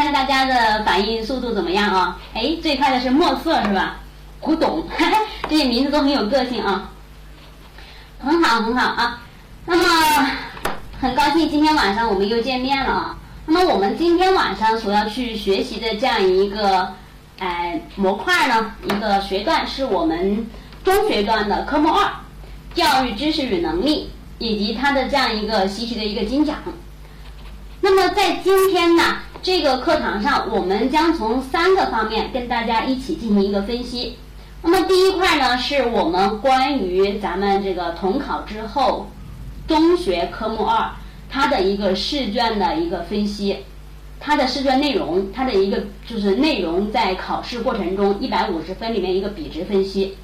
看看大家的反应速度怎么样啊？哎，最快的是墨色是吧？古董，这些名字都很有个性啊，很好很好啊。那么很高兴今天晚上我们又见面了啊。那么我们今天晚上所要去学习的这样一个哎模块呢，一个学段是我们中学段的科目二，教育知识与能力以及它的这样一个习题的一个精讲。那么在今天呢这个课堂上，我们将从三个方面跟大家一起进行一个分析。那么第一块呢，是我们关于咱们这个统考之后，中学科目二它的一个试卷的一个分析，它的试卷内容，它的一个就是内容在考试过程中一百五十分里面一个比值分析，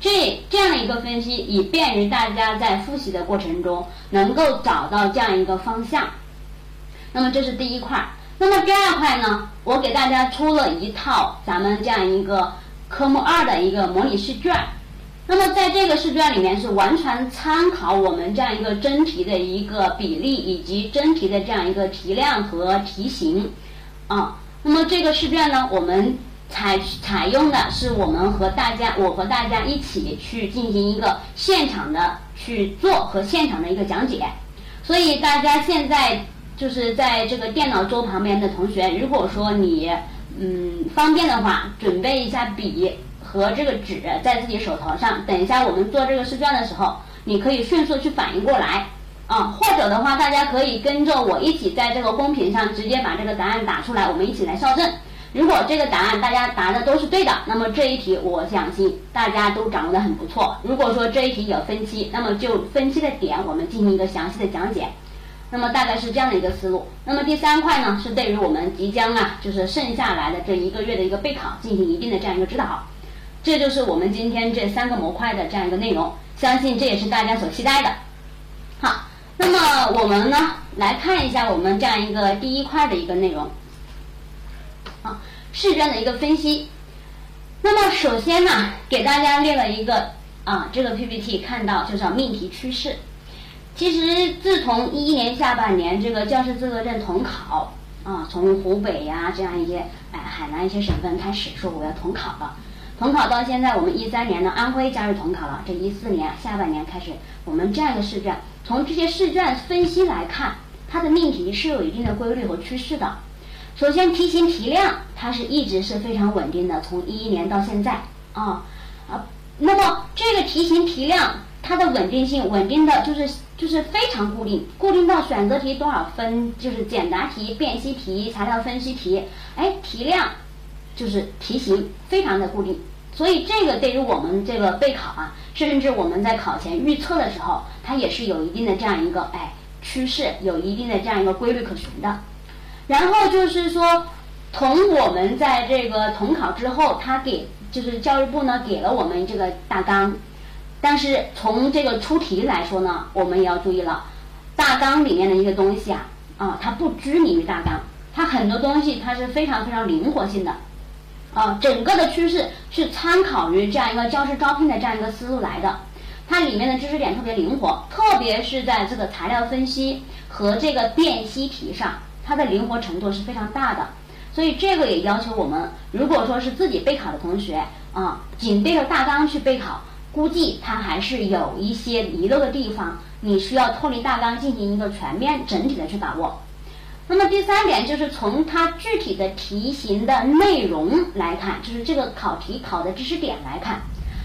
这这样的一个分析，以便于大家在复习的过程中能够找到这样一个方向。那么这是第一块，那么第二块呢，我给大家出了一套咱们这样一个。科目二的一个模拟试卷，那么在这个试卷里面是完全参考我们这样一个真题的一个比例以及真题的这样一个题量和题型啊。那么这个试卷呢，我们采采用的是我们和大家，我和大家一起去进行一个现场的去做和现场的一个讲解。所以大家现在就是在这个电脑桌旁边的同学，如果说你。嗯，方便的话，准备一下笔和这个纸在自己手头上。等一下我们做这个试卷的时候，你可以迅速去反应过来啊。或者的话，大家可以跟着我一起在这个公屏上直接把这个答案打出来，我们一起来校正。如果这个答案大家答的都是对的，那么这一题我相信大家都掌握的很不错。如果说这一题有分期，那么就分期的点我们进行一个详细的讲解。那么大概是这样的一个思路。那么第三块呢，是对于我们即将啊，就是剩下来的这一个月的一个备考进行一定的这样一个指导。这就是我们今天这三个模块的这样一个内容，相信这也是大家所期待的。好，那么我们呢来看一下我们这样一个第一块的一个内容，啊，试卷的一个分析。那么首先呢，给大家列了一个啊，这个 PPT 看到就叫命题趋势。其实，自从一一年下半年这个教师资格证统考啊，从湖北呀这样一些哎海南一些省份开始说我要统考了，统考到现在我们一三年呢安徽加入统考了，这一四年下半年开始我们这样一个试卷，从这些试卷分析来看，它的命题是有一定的规律和趋势的。首先题型题量它是一直是非常稳定的，从一一年到现在啊啊，那么这个题型题量它的稳定性稳定的就是。就是非常固定，固定到选择题多少分，就是简答题、辨析题、材料分析题，哎，题量就是题型非常的固定，所以这个对于我们这个备考啊，甚至我们在考前预测的时候，它也是有一定的这样一个哎趋势，有一定的这样一个规律可循的。然后就是说，从我们在这个统考之后，他给就是教育部呢给了我们这个大纲。但是从这个出题来说呢，我们也要注意了，大纲里面的一些东西啊，啊，它不拘泥于大纲，它很多东西它是非常非常灵活性的，啊，整个的趋势是参考于这样一个教师招聘的这样一个思路来的，它里面的知识点特别灵活，特别是在这个材料分析和这个辨析题上，它的灵活程度是非常大的，所以这个也要求我们，如果说是自己备考的同学啊，紧对着大纲去备考。估计它还是有一些遗漏的地方，你需要脱离大纲进行一个全面整体的去把握。那么第三点就是从它具体的题型的内容来看，就是这个考题考的知识点来看，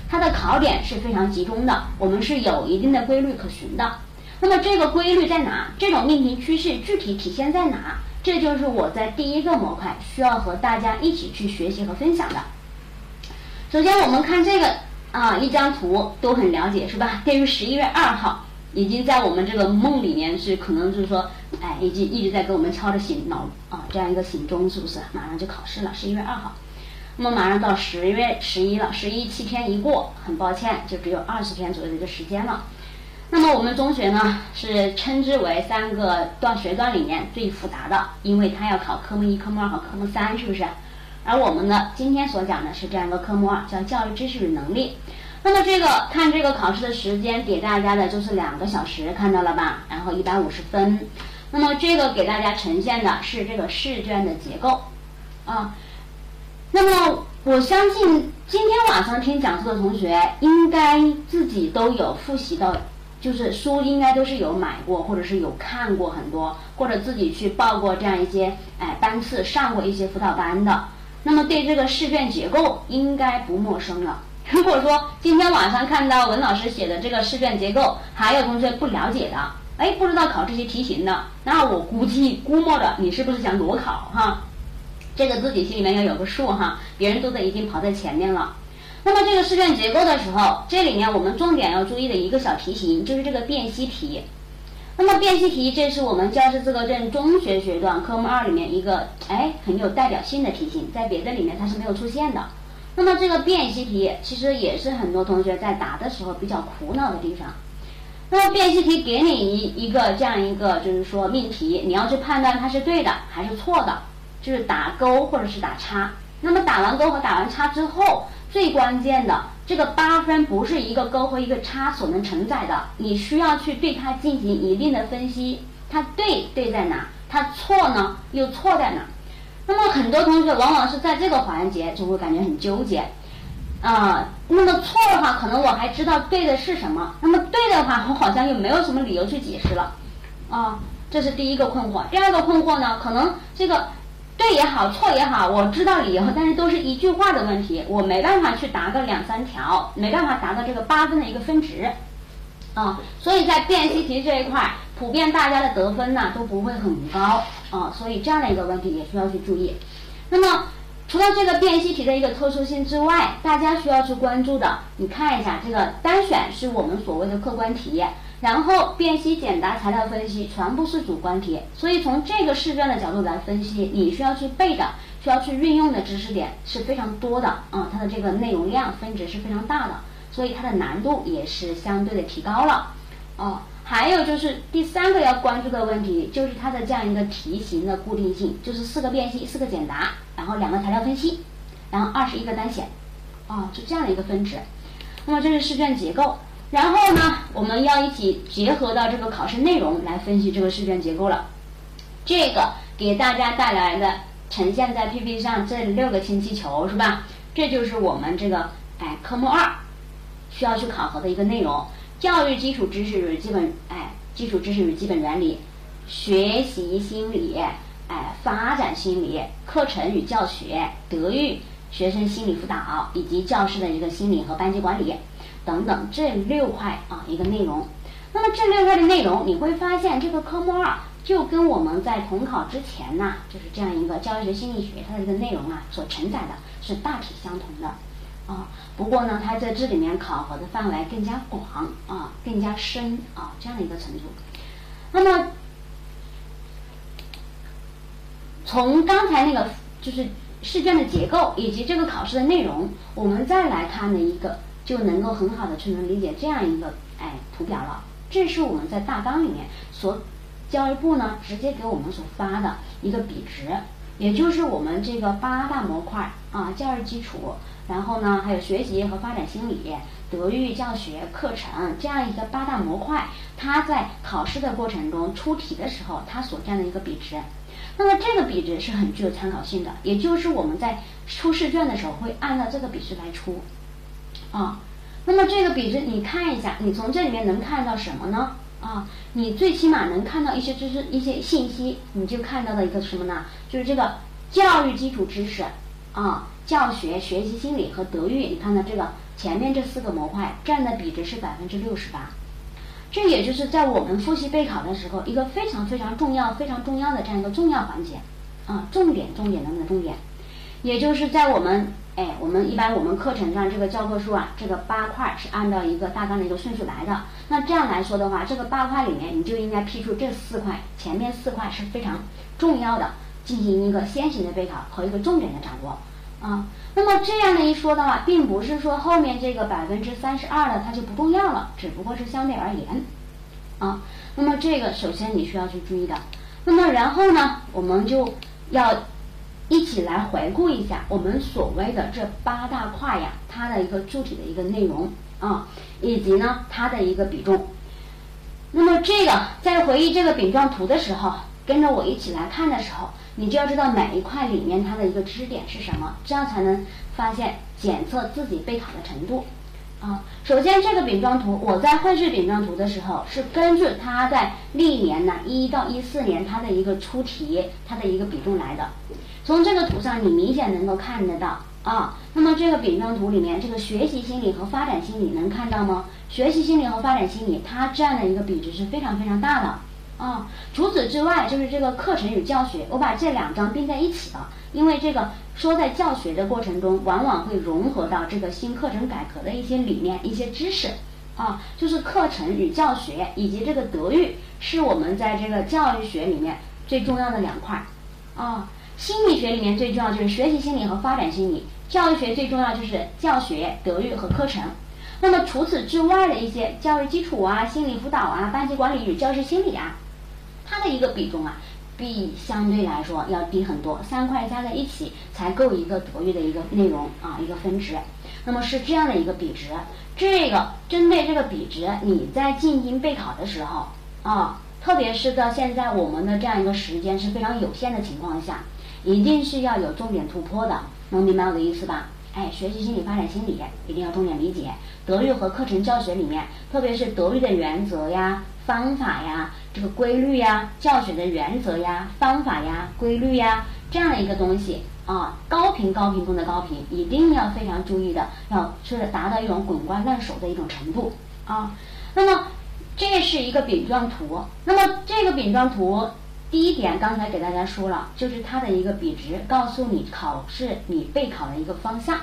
它的考点是非常集中的，我们是有一定的规律可循的。那么这个规律在哪？这种命题趋势具体体现在哪？这就是我在第一个模块需要和大家一起去学习和分享的。首先我们看这个。啊，一张图都很了解是吧？对于十一月二号，已经在我们这个梦里面是可能就是说，哎，已经一直在给我们敲着醒脑啊，这样一个醒钟是不是？马上就考试了，十一月二号，那么马上到十月十一了，十一七天一过，很抱歉，就只有二十天左右的一个时间了。那么我们中学呢，是称之为三个段学段里面最复杂的，因为它要考科目一、科目二和科目三，是不是？而我们呢，今天所讲的是这样一个科目二，叫教育知识与能力。那么这个看这个考试的时间给大家的就是两个小时，看到了吧？然后一百五十分。那么这个给大家呈现的是这个试卷的结构啊。那么我相信今天晚上听讲座的同学应该自己都有复习到。就是书应该都是有买过，或者是有看过很多，或者自己去报过这样一些哎班次，上过一些辅导班的。那么对这个试卷结构应该不陌生了。如果说今天晚上看到文老师写的这个试卷结构，还有同学不了解的，哎，不知道考这些题型的，那我估计估摸着你是不是想裸考哈？这个自己心里面要有个数哈，别人都得已经跑在前面了。那么这个试卷结构的时候，这里面我们重点要注意的一个小题型就是这个辨析题。那么辨析题，这是我们教师资格证中学学段科目二里面一个哎很有代表性的题型，在别的里面它是没有出现的。那么这个辨析题其实也是很多同学在答的时候比较苦恼的地方。那么辨析题给你一一个这样一个就是说命题，你要去判断它是对的还是错的，就是打勾或者是打叉。那么打完勾和打完叉之后。最关键的这个八分不是一个勾和一个叉所能承载的，你需要去对它进行一定的分析，它对对在哪，它错呢又错在哪？那么很多同学往往是在这个环节就会感觉很纠结，啊，那么错的话可能我还知道对的是什么，那么对的话我好像又没有什么理由去解释了，啊，这是第一个困惑。第二个困惑呢，可能这个。对也好，错也好，我知道理由，但是都是一句话的问题，我没办法去答个两三条，没办法达到这个八分的一个分值，啊，所以在辨析题这一块，普遍大家的得分呢都不会很高，啊，所以这样的一个问题也需要去注意。那么除了这个辨析题的一个特殊性之外，大家需要去关注的，你看一下这个单选是我们所谓的客观题。然后辨析、简答、材料分析全部是主观题，所以从这个试卷的角度来分析，你需要去背的、需要去运用的知识点是非常多的啊，它的这个内容量分值是非常大的，所以它的难度也是相对的提高了。哦，还有就是第三个要关注的问题，就是它的这样一个题型的固定性，就是四个辨析、四个简答，然后两个材料分析，然后二十一个单选，啊，是这样的一个分值。那么这是试卷结构。然后呢，我们要一起结合到这个考试内容来分析这个试卷结构了。这个给大家带来的呈现在 PPT 上这六个氢气球是吧？这就是我们这个哎科目二需要去考核的一个内容：教育基础知识与基本哎基础知识与基本原理、学习心理哎发展心理、课程与教学、德育、学生心理辅导以及教师的一个心理和班级管理。等等，这六块啊一个内容，那么这六块的内容，你会发现这个科目二就跟我们在统考之前呢，就是这样一个教育学心理学它的一个内容啊所承载的是大体相同的啊。不过呢，它在这里面考核的范围更加广啊，更加深啊这样的一个程度。那么从刚才那个就是试卷的结构以及这个考试的内容，我们再来看的一个。就能够很好的去能理解这样一个哎图表了。这是我们在大纲里面所教育部呢直接给我们所发的一个比值，也就是我们这个八大模块啊，教育基础，然后呢还有学习和发展心理、德育教学、课程这样一个八大模块，它在考试的过程中出题的时候，它所占的一个比值。那么这个比值是很具有参考性的，也就是我们在出试卷的时候会按照这个比值来出。啊，那么这个比值你看一下，你从这里面能看到什么呢？啊，你最起码能看到一些知识、一些信息，你就看到了一个什么呢？就是这个教育基础知识啊，教学、学习心理和德育，你看到这个前面这四个模块占的比值是百分之六十八，这也就是在我们复习备考的时候一个非常非常重要、非常重要的这样一个重要环节。啊，重点、重点的那重点，也就是在我们。哎，我们一般我们课程上这个教科书啊，这个八块是按照一个大纲的一个顺序来的。那这样来说的话，这个八块里面你就应该批出这四块，前面四块是非常重要的，进行一个先行的备考和一个重点的掌握啊。那么这样的一说的话，并不是说后面这个百分之三十二的它就不重要了，只不过是相对而言啊。那么这个首先你需要去注意的。那么然后呢，我们就要。一起来回顾一下我们所谓的这八大块呀，它的一个具体的一个内容啊，以及呢它的一个比重。那么这个在回忆这个饼状图的时候，跟着我一起来看的时候，你就要知道每一块里面它的一个知识点是什么，这样才能发现检测自己备考的程度。啊，首先这个饼状图，我在绘制饼状图的时候，是根据它在历年呢一到一四年它的一个出题，它的一个比重来的。从这个图上，你明显能够看得到啊。那么这个饼状图里面，这个学习心理和发展心理能看到吗？学习心理和发展心理，它占的一个比值是非常非常大的啊。除此之外，就是这个课程与教学，我把这两张并在一起了，因为这个。说在教学的过程中，往往会融合到这个新课程改革的一些理念、一些知识，啊，就是课程与教学以及这个德育，是我们在这个教育学里面最重要的两块儿，啊，心理学里面最重要就是学习心理和发展心理，教育学最重要就是教学、德育和课程。那么除此之外的一些教育基础啊、心理辅导啊、班级管理与教师心理啊，它的一个比重啊。比相对来说要低很多，三块加在一起才够一个德育的一个内容啊，一个分值。那么是这样的一个比值，这个针对这个比值，你在进行备考的时候啊，特别是到现在我们的这样一个时间是非常有限的情况下，一定是要有重点突破的，能明白我的意思吧？哎，学习心理发展心理一定要重点理解，德育和课程教学里面，特别是德育的原则呀。方法呀，这个规律呀，教学的原则呀，方法呀，规律呀，这样的一个东西啊，高频高频中的高频，一定要非常注意的，要是达到一种滚瓜烂熟的一种程度啊。那么这是一个饼状图，那么这个饼状图第一点刚才给大家说了，就是它的一个比值，告诉你考试你备考的一个方向。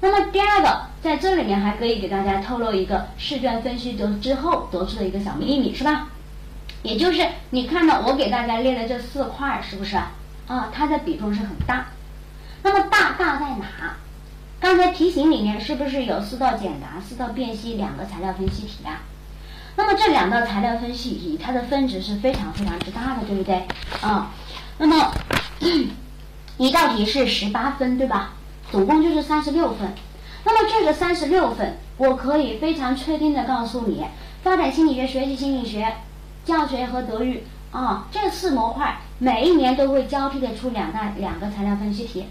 那么第二个，在这里面还可以给大家透露一个试卷分析得之后得出的一个小秘密，是吧？也就是你看到我给大家列的这四块，是不是啊？它的比重是很大。那么大大在哪？刚才题型里面是不是有四道简答、四道辨析、两个材料分析题啊？那么这两道材料分析题，它的分值是非常非常之大的，对不对？啊，那么一道题是十八分，对吧？总共就是三十六分，那么这个三十六分，我可以非常确定的告诉你，发展心理学、学习心理学、教学和德育啊，这四模块每一年都会交替的出两大两个材料分析题，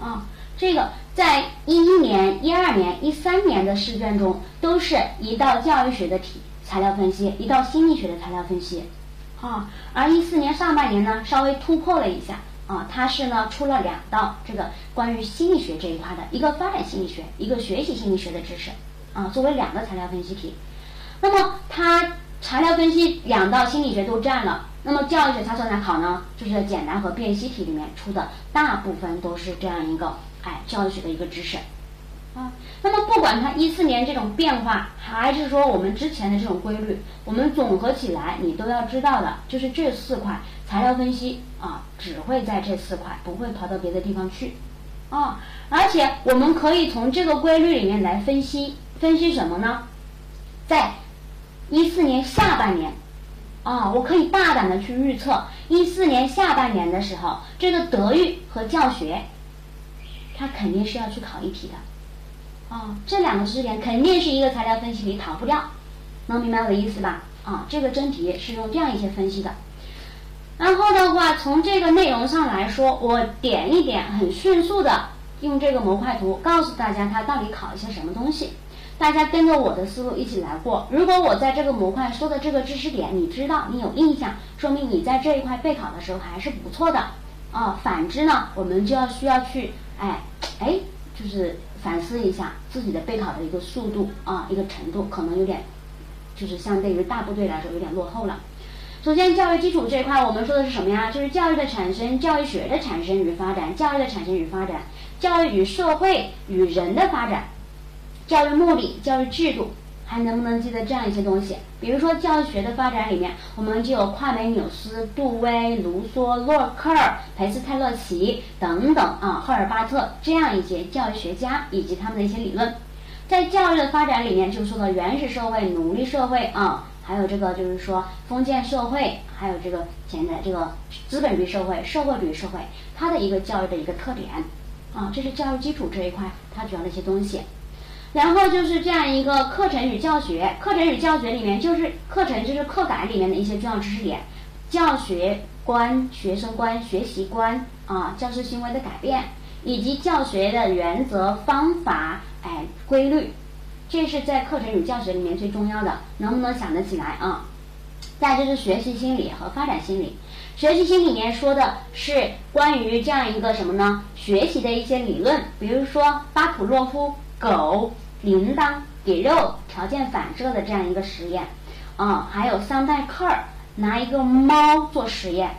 啊，这个在一一年、一二年、一三年的试卷中都是一道教育学的题材料分析，一道心理学的材料分析，啊，而一四年上半年呢，稍微突破了一下。啊，它是呢出了两道这个关于心理学这一块的一个发展心理学，一个学习心理学的知识，啊，作为两个材料分析题。那么它材料分析两道心理学都占了，那么教育学它从哪考呢？就是简答和辨析题里面出的大部分都是这样一个哎教育学的一个知识。啊，那么不管它一四年这种变化，还是说我们之前的这种规律，我们总合起来，你都要知道的，就是这四块材料分析啊，只会在这四块，不会跑到别的地方去，啊，而且我们可以从这个规律里面来分析，分析什么呢？在一四年下半年，啊，我可以大胆的去预测，一四年下半年的时候，这个德育和教学，它肯定是要去考一题的。啊，这两个知识点肯定是一个材料分析题逃不掉，能明白我的意思吧？啊，这个真题是用这样一些分析的。然后的话，从这个内容上来说，我点一点，很迅速的用这个模块图告诉大家它到底考一些什么东西。大家跟着我的思路一起来过。如果我在这个模块说的这个知识点你知道，你有印象，说明你在这一块备考的时候还是不错的。啊，反之呢，我们就要需要去，哎，哎，就是。反思一下自己的备考的一个速度啊，一个程度可能有点，就是相对于大部队来说有点落后了。首先，教育基础这一块，我们说的是什么呀？就是教育的产生、教育学的产生与发展、教育的产生与发展、教育与社会与人的发展、教育目的、教育制度。还能不能记得这样一些东西？比如说教学的发展里面，我们就有夸美纽斯、杜威、卢梭、洛克裴、斯泰勒奇等等啊，赫尔巴特这样一些教育学家以及他们的一些理论。在教育的发展里面，就说到原始社会、奴隶社会啊，还有这个就是说封建社会，还有这个现在这个资本主义社会、社会主义社会，它的一个教育的一个特点啊，这是教育基础这一块它主要的一些东西。然后就是这样一个课程与教学，课程与教学里面就是课程就是课改里面的一些重要知识点，教学观、学生观、学习观啊，教师行为的改变，以及教学的原则、方法，哎，规律，这是在课程与教学里面最重要的，能不能想得起来啊？再就是学习心理和发展心理。学习心理里面说的是关于这样一个什么呢？学习的一些理论，比如说巴甫洛夫狗、铃铛、给肉、条件反射的这样一个实验，啊，还有桑代克尔拿一个猫做实验，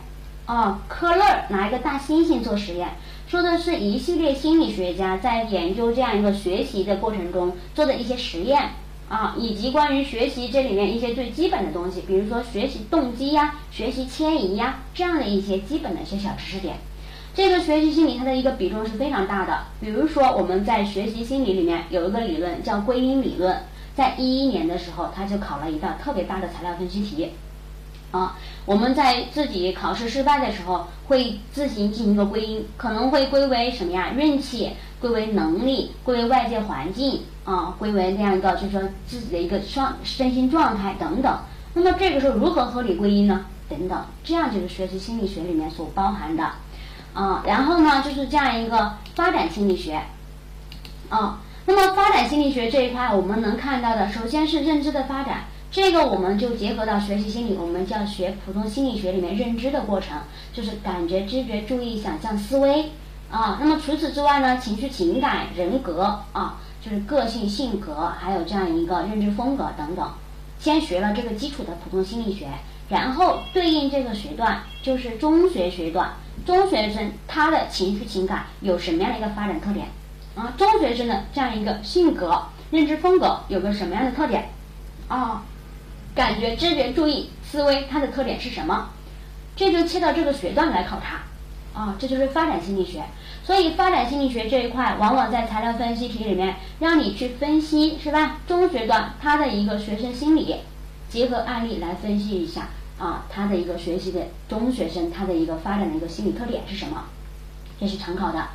啊，科勒拿一个大猩猩做实验，说的是一系列心理学家在研究这样一个学习的过程中做的一些实验。啊，以及关于学习这里面一些最基本的东西，比如说学习动机呀、学习迁移呀这样的一些基本的一些小知识点。这个学习心理它的一个比重是非常大的。比如说我们在学习心理里面有一个理论叫归因理论，在一一年的时候他就考了一道特别大的材料分析题。啊，我们在自己考试失败的时候会自行进行一个归因，可能会归为什么呀？运气。归为能力，归为外界环境啊，归为那样一个，就是说自己的一个状身心状态等等。那么这个时候如何合理归因呢？等等，这样就是学习心理学里面所包含的啊。然后呢，就是这样一个发展心理学啊。那么发展心理学这一块，我们能看到的，首先是认知的发展，这个我们就结合到学习心理，我们叫学普通心理学里面认知的过程，就是感觉、知觉、注意、想象、思维。啊，那么除此之外呢，情绪、情感、人格啊，就是个性、性格，还有这样一个认知风格等等。先学了这个基础的普通心理学，然后对应这个学段就是中学学段，中学生他的情绪、情感有什么样的一个发展特点？啊，中学生的这样一个性格、认知风格有个什么样的特点？啊，感觉、知觉、注意、思维，它的特点是什么？这就切到这个学段来考察。啊，这就是发展心理学。所以发展心理学这一块，往往在材料分析题里面让你去分析，是吧？中学段他的一个学生心理，结合案例来分析一下啊，他的一个学习的中学生他的一个发展的一个心理特点是什么？这是常考的。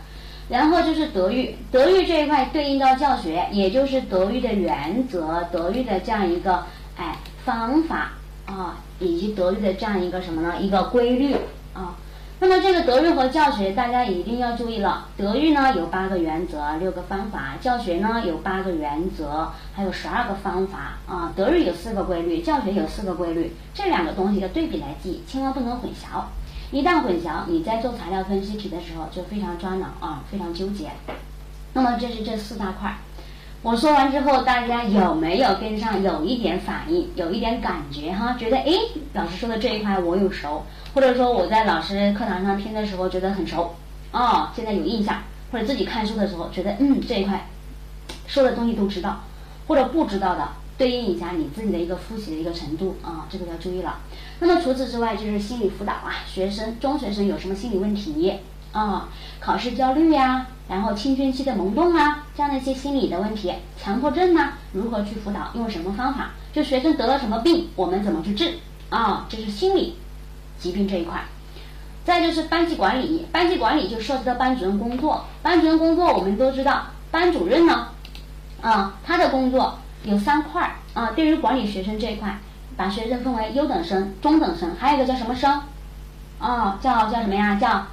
然后就是德育，德育这一块对应到教学，也就是德育的原则、德育的这样一个哎方法啊，以及德育的这样一个什么呢？一个规律。那么这个德育和教学，大家一定要注意了。德育呢有八个原则、六个方法；教学呢有八个原则，还有十二个方法。啊，德育有四个规律，教学有四个规律。这两个东西的对比来记，千万不能混淆。一旦混淆，你在做材料分析题的时候就非常抓挠啊，非常纠结。那么这是这四大块。我说完之后，大家有没有跟上？有一点反应，有一点感觉哈？觉得哎，老师说的这一块我有熟，或者说我在老师课堂上听的时候觉得很熟，哦，现在有印象，或者自己看书的时候觉得嗯这一块说的东西都知道，或者不知道的对应一下你自己的一个复习的一个程度啊，这个要注意了。那么除此之外，就是心理辅导啊，学生中学生有什么心理问题啊？考试焦虑呀？然后青春期的萌动啊，这样的一些心理的问题，强迫症呢，如何去辅导？用什么方法？就学生得了什么病，我们怎么去治？啊，这是心理疾病这一块。再就是班级管理，班级管理就涉及到班主任工作。班主任工作我们都知道，班主任呢，啊，他的工作有三块啊。对于管理学生这一块，把学生分为优等生、中等生，还有一个叫什么生？啊，叫叫什么呀？叫，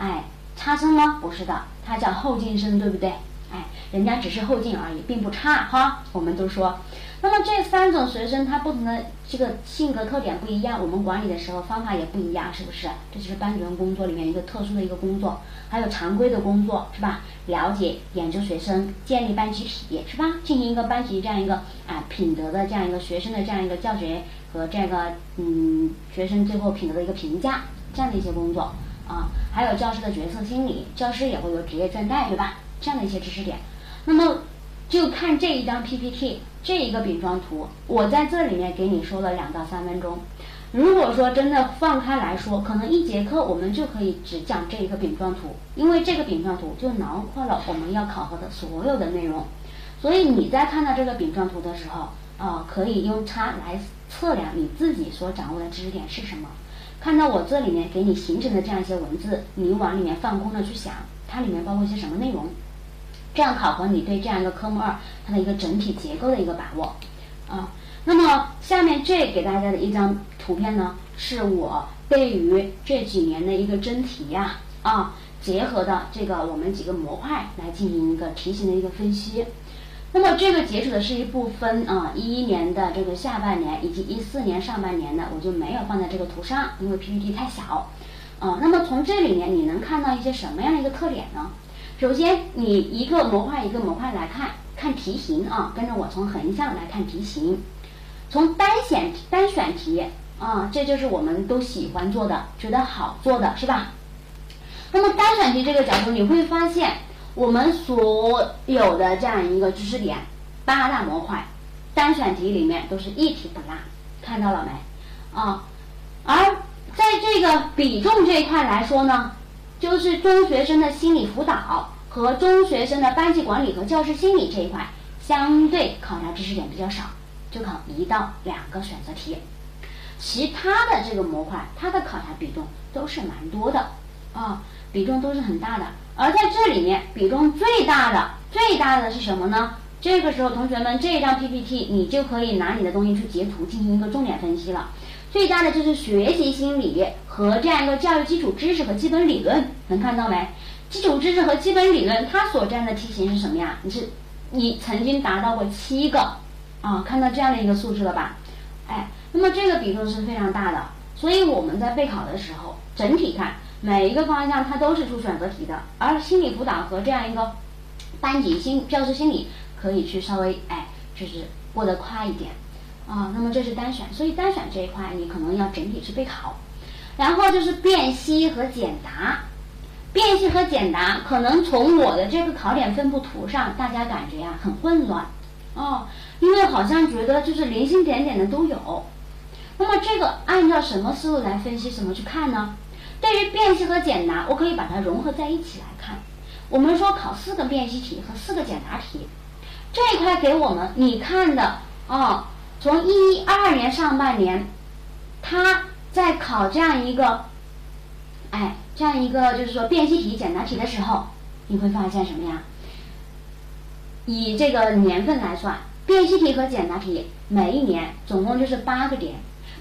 哎，差生吗？不是的。他叫后进生，对不对？哎，人家只是后进而已，并不差哈。我们都说，那么这三种学生他不同的这个性格特点不一样，我们管理的时候方法也不一样，是不是？这就是班主任工作里面一个特殊的一个工作，还有常规的工作是吧？了解、研究学生，建立班集体是吧？进行一个班级这样一个啊品德的这样一个学生的这样一个教学和这个嗯学生最后品德的一个评价，这样的一些工作。啊，还有教师的角色心理，教师也会有职业倦怠，对吧？这样的一些知识点，那么就看这一张 PPT 这一个饼状图，我在这里面给你说了两到三分钟。如果说真的放开来说，可能一节课我们就可以只讲这一个饼状图，因为这个饼状图就囊括了我们要考核的所有的内容。所以你在看到这个饼状图的时候，啊，可以用它来测量你自己所掌握的知识点是什么。看到我这里面给你形成的这样一些文字，你往里面放空的去想，它里面包括一些什么内容？这样考核你对这样一个科目二它的一个整体结构的一个把握啊。那么下面这给大家的一张图片呢，是我对于这几年的一个真题呀啊，结合的这个我们几个模块来进行一个题型的一个分析。那么这个截止的是一部分啊，一一年的这个下半年以及一四年上半年的，我就没有放在这个图上，因为 PPT 太小。啊，那么从这里面你能看到一些什么样的一个特点呢？首先，你一个模块一个模块来看，看题型啊，跟着我从横向来看题型。从单选单选题啊，这就是我们都喜欢做的，觉得好做的是吧？那么单选题这个角度，你会发现我们所有的这样一个知识点八大模块，单选题里面都是一题不落，看到了没？啊，而在这个比重这一块来说呢，就是中学生的心理辅导和中学生的班级管理和教师心理这一块，相对考察知识点比较少，就考一到两个选择题。其他的这个模块，它的考察比重都是蛮多的啊，比重都是很大的。而在这里面，比重最大的、最大的是什么呢？这个时候，同学们，这一张 PPT 你就可以拿你的东西去截图，进行一个重点分析了。最大的就是学习心理和这样一个教育基础知识和基本理论，能看到没？基础知识和基本理论，它所占的题型是什么呀？你是你曾经达到过七个啊？看到这样的一个素质了吧？哎，那么这个比重是非常大的，所以我们在备考的时候，整体看每一个方向它都是出选择题的，而心理辅导和这样一个班级心教师心理可以去稍微哎，就是过得快一点。啊，那么这是单选，所以单选这一块你可能要整体去备考，然后就是辨析和简答，辨析和简答可能从我的这个考点分布图上，大家感觉呀很混乱，哦，因为好像觉得就是零星点点的都有，那么这个按照什么思路来分析，怎么去看呢？对于辨析和简答，我可以把它融合在一起来看。我们说考四个辨析题和四个简答题，这一块给我们你看的哦。从一二年上半年，他在考这样一个，哎，这样一个就是说辨析题、简答题的时候，你会发现什么呀？以这个年份来算，辨析题和简答题每一年总共就是八个点，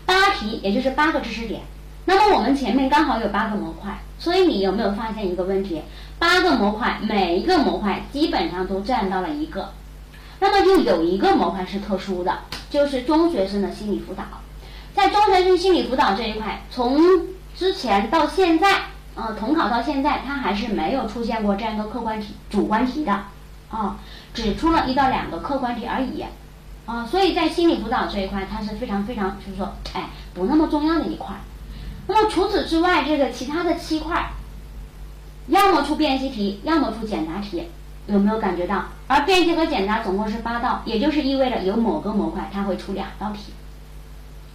八题也就是八个知识点。那么我们前面刚好有八个模块，所以你有没有发现一个问题？八个模块，每一个模块基本上都占到了一个，那么就有一个模块是特殊的。就是中学生的心理辅导，在中学生心理辅导这一块，从之前到现在，呃，统考到现在，它还是没有出现过这样一个客观题、主观题的，啊，只出了一到两个客观题而已，啊，所以在心理辅导这一块，它是非常非常，就是说，哎，不那么重要的一块。那么除此之外，这个其他的七块，要么出辨析题，要么出简答题。有没有感觉到？而辨析和简答总共是八道，也就是意味着有某个模块它会出两道题，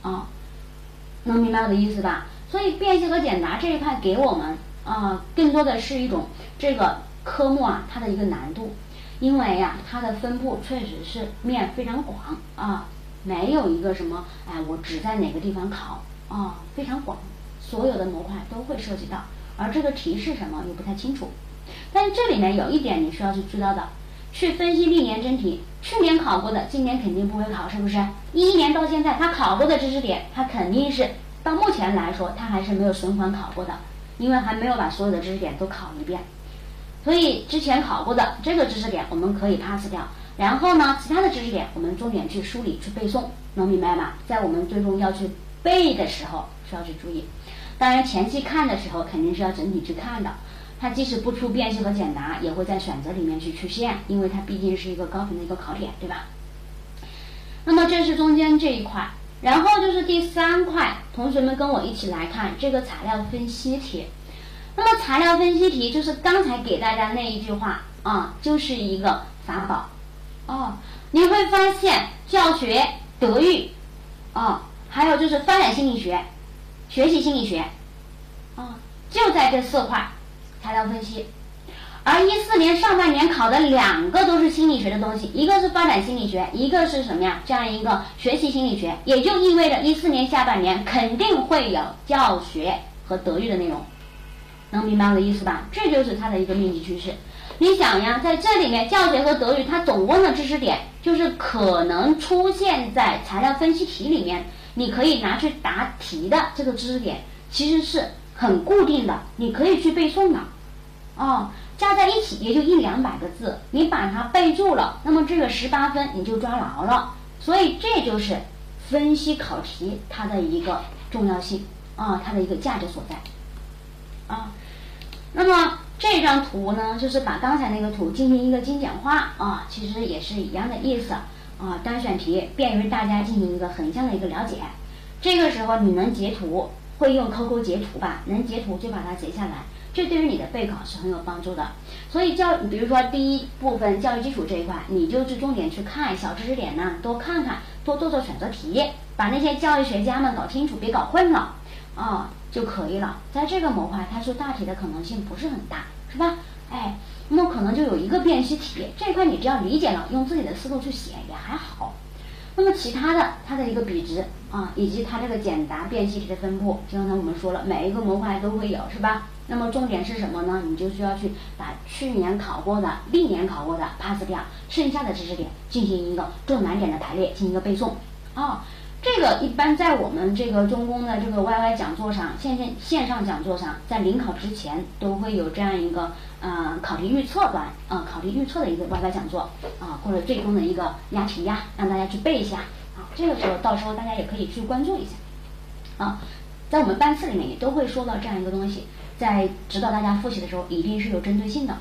啊，能明白我的意思吧？所以辨析和简答这一块给我们啊，更多的是一种这个科目啊它的一个难度，因为呀它的分布确实是面非常广啊，没有一个什么哎我只在哪个地方考啊，非常广，所有的模块都会涉及到，而这个题是什么又不太清楚。但是这里面有一点你需要去知道的，去分析历年真题，去年考过的，今年肯定不会考，是不是？一一年到现在他考过的知识点，他肯定是到目前来说，他还是没有循环考过的，因为还没有把所有的知识点都考一遍。所以之前考过的这个知识点我们可以 pass 掉，然后呢，其他的知识点我们重点去梳理去背诵，能明白吗？在我们最终要去背的时候需要去注意，当然前期看的时候肯定是要整体去看的。它即使不出辨析和简答，也会在选择里面去出现，因为它毕竟是一个高频的一个考点，对吧？那么这是中间这一块，然后就是第三块，同学们跟我一起来看这个材料分析题。那么材料分析题就是刚才给大家那一句话啊，就是一个法宝哦。你会发现教学、德育啊，还有就是发展心理学、学习心理学啊，就在这四块。材料分析，而一四年上半年考的两个都是心理学的东西，一个是发展心理学，一个是什么呀？这样一个学习心理学，也就意味着一四年下半年肯定会有教学和德育的内容，能明白我的意思吧？这就是它的一个命题趋势。你想呀，在这里面教学和德育它总共的知识点，就是可能出现在材料分析题里面，你可以拿去答题的这个知识点，其实是很固定的，你可以去背诵的，哦，加在一起也就一两百个字，你把它背住了，那么这个十八分你就抓牢了，所以这就是分析考题它的一个重要性啊，它的一个价值所在，啊，那么。这张图呢，就是把刚才那个图进行一个精简化啊，其实也是一样的意思。啊。单选题便于大家进行一个横向的一个了解。这个时候你能截图，会用 QQ 截图吧？能截图就把它截下来，这对于你的备考是很有帮助的。所以教，比如说第一部分教育基础这一块，你就是重点去看小知识点呢，多看看，多做做选择题，把那些教育学家们搞清楚，别搞混了啊。就可以了，在这个模块，它出大题的可能性不是很大，是吧？哎，那么可能就有一个辨析题，这块你只要理解了，用自己的思路去写也还好。那么其他的，它的一个比值啊，以及它这个简答辨析题的分布，就刚才我们说了，每一个模块都会有，是吧？那么重点是什么呢？你就需要去把去年考过的、历年考过的 pass 掉，剩下的知识点进行一个重难点的排列，进行一个背诵啊。这个一般在我们这个中公的这个 YY 讲座上，线线线上讲座上，在临考之前都会有这样一个呃考题预测端啊，考题预测的一个 YY 讲座啊，或者最终的一个押题呀，让大家去背一下啊。这个时候到时候大家也可以去关注一下啊，在我们班次里面也都会说到这样一个东西，在指导大家复习的时候，一定是有针对性的。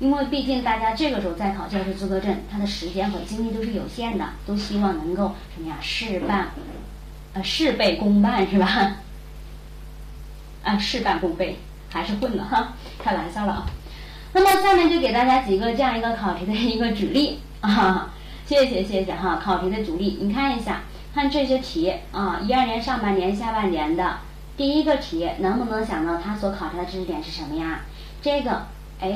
因为毕竟大家这个时候在考教师资格证，他的时间和精力都是有限的，都希望能够什么呀事半，呃事倍功半是吧？啊事半功倍还是混了哈，开玩笑了啊。那么下面就给大家几个这样一个考题的一个举例啊，谢谢谢谢哈，考题的举例，你看一下，看这些题啊，一二年上半年、下半年的第一个题，能不能想到它所考察的知识点是什么呀？这个。哎，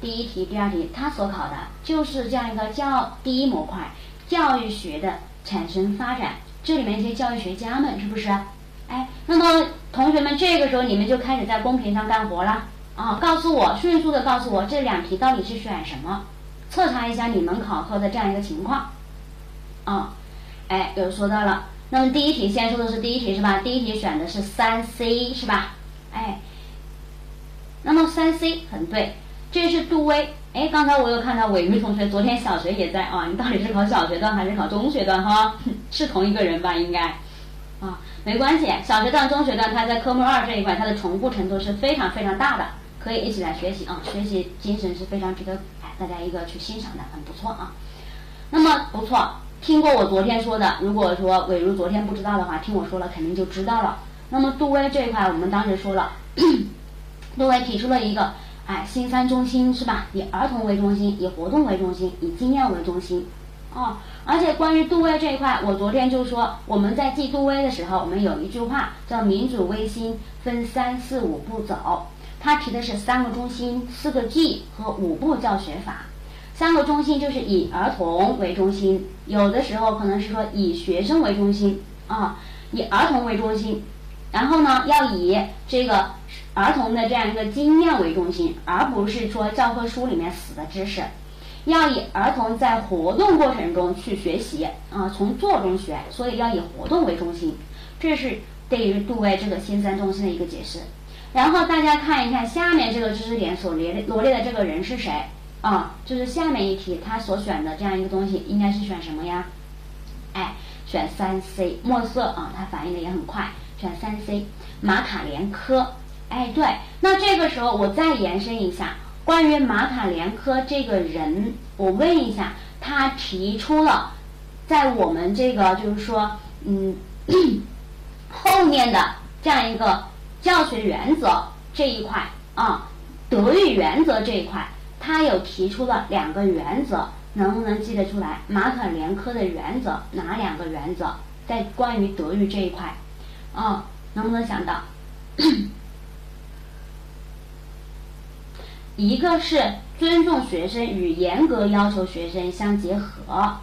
第一题、第二题，它所考的就是这样一个教第一模块，教育学的产生发展，这里面一些教育学家们是不是？哎，那么同学们，这个时候你们就开始在公屏上干活了啊！告诉我，迅速的告诉我这两题到底是选什么，测查一下你们考核的这样一个情况。啊，哎，有说到了，那么第一题先说的是第一题是吧？第一题选的是三 C 是吧？哎。那么三 C 很对，这是杜威。哎，刚才我有看到伟玉同学，昨天小学也在啊。你到底是考小学段还是考中学段哈？是同一个人吧？应该啊，没关系。小学段、中学段，它在科目二这一块，它的重复程度是非常非常大的，可以一起来学习啊。学习精神是非常值得哎大家一个去欣赏的，很不错啊。那么不错，听过我昨天说的，如果说伟如昨天不知道的话，听我说了肯定就知道了。那么杜威这一块，我们当时说了。杜威提出了一个，哎，新三中心是吧？以儿童为中心，以活动为中心，以经验为中心，哦。而且关于杜威这一块，我昨天就说，我们在记杜威的时候，我们有一句话叫“民主微心分三四五步走”，他提的是三个中心、四个 G 和五步教学法。三个中心就是以儿童为中心，有的时候可能是说以学生为中心啊，以儿童为中心，然后呢，要以这个。儿童的这样一个经验为中心，而不是说教科书里面死的知识，要以儿童在活动过程中去学习啊，从做中学，所以要以活动为中心，这是对于杜威这个新三中心的一个解释。然后大家看一看下面这个知识点所列罗列的这个人是谁啊？就是下面一题他所选的这样一个东西，应该是选什么呀？哎，选三 C，墨色啊，它反应的也很快，选三 C，马卡连科。哎，对，那这个时候我再延伸一下，关于马卡连科这个人，我问一下，他提出了在我们这个就是说，嗯，后面的这样一个教学原则这一块啊，德育原则这一块，他有提出了两个原则，能不能记得出来？马卡连科的原则哪两个原则？在关于德育这一块，啊，能不能想到？一个是尊重学生与严格要求学生相结合，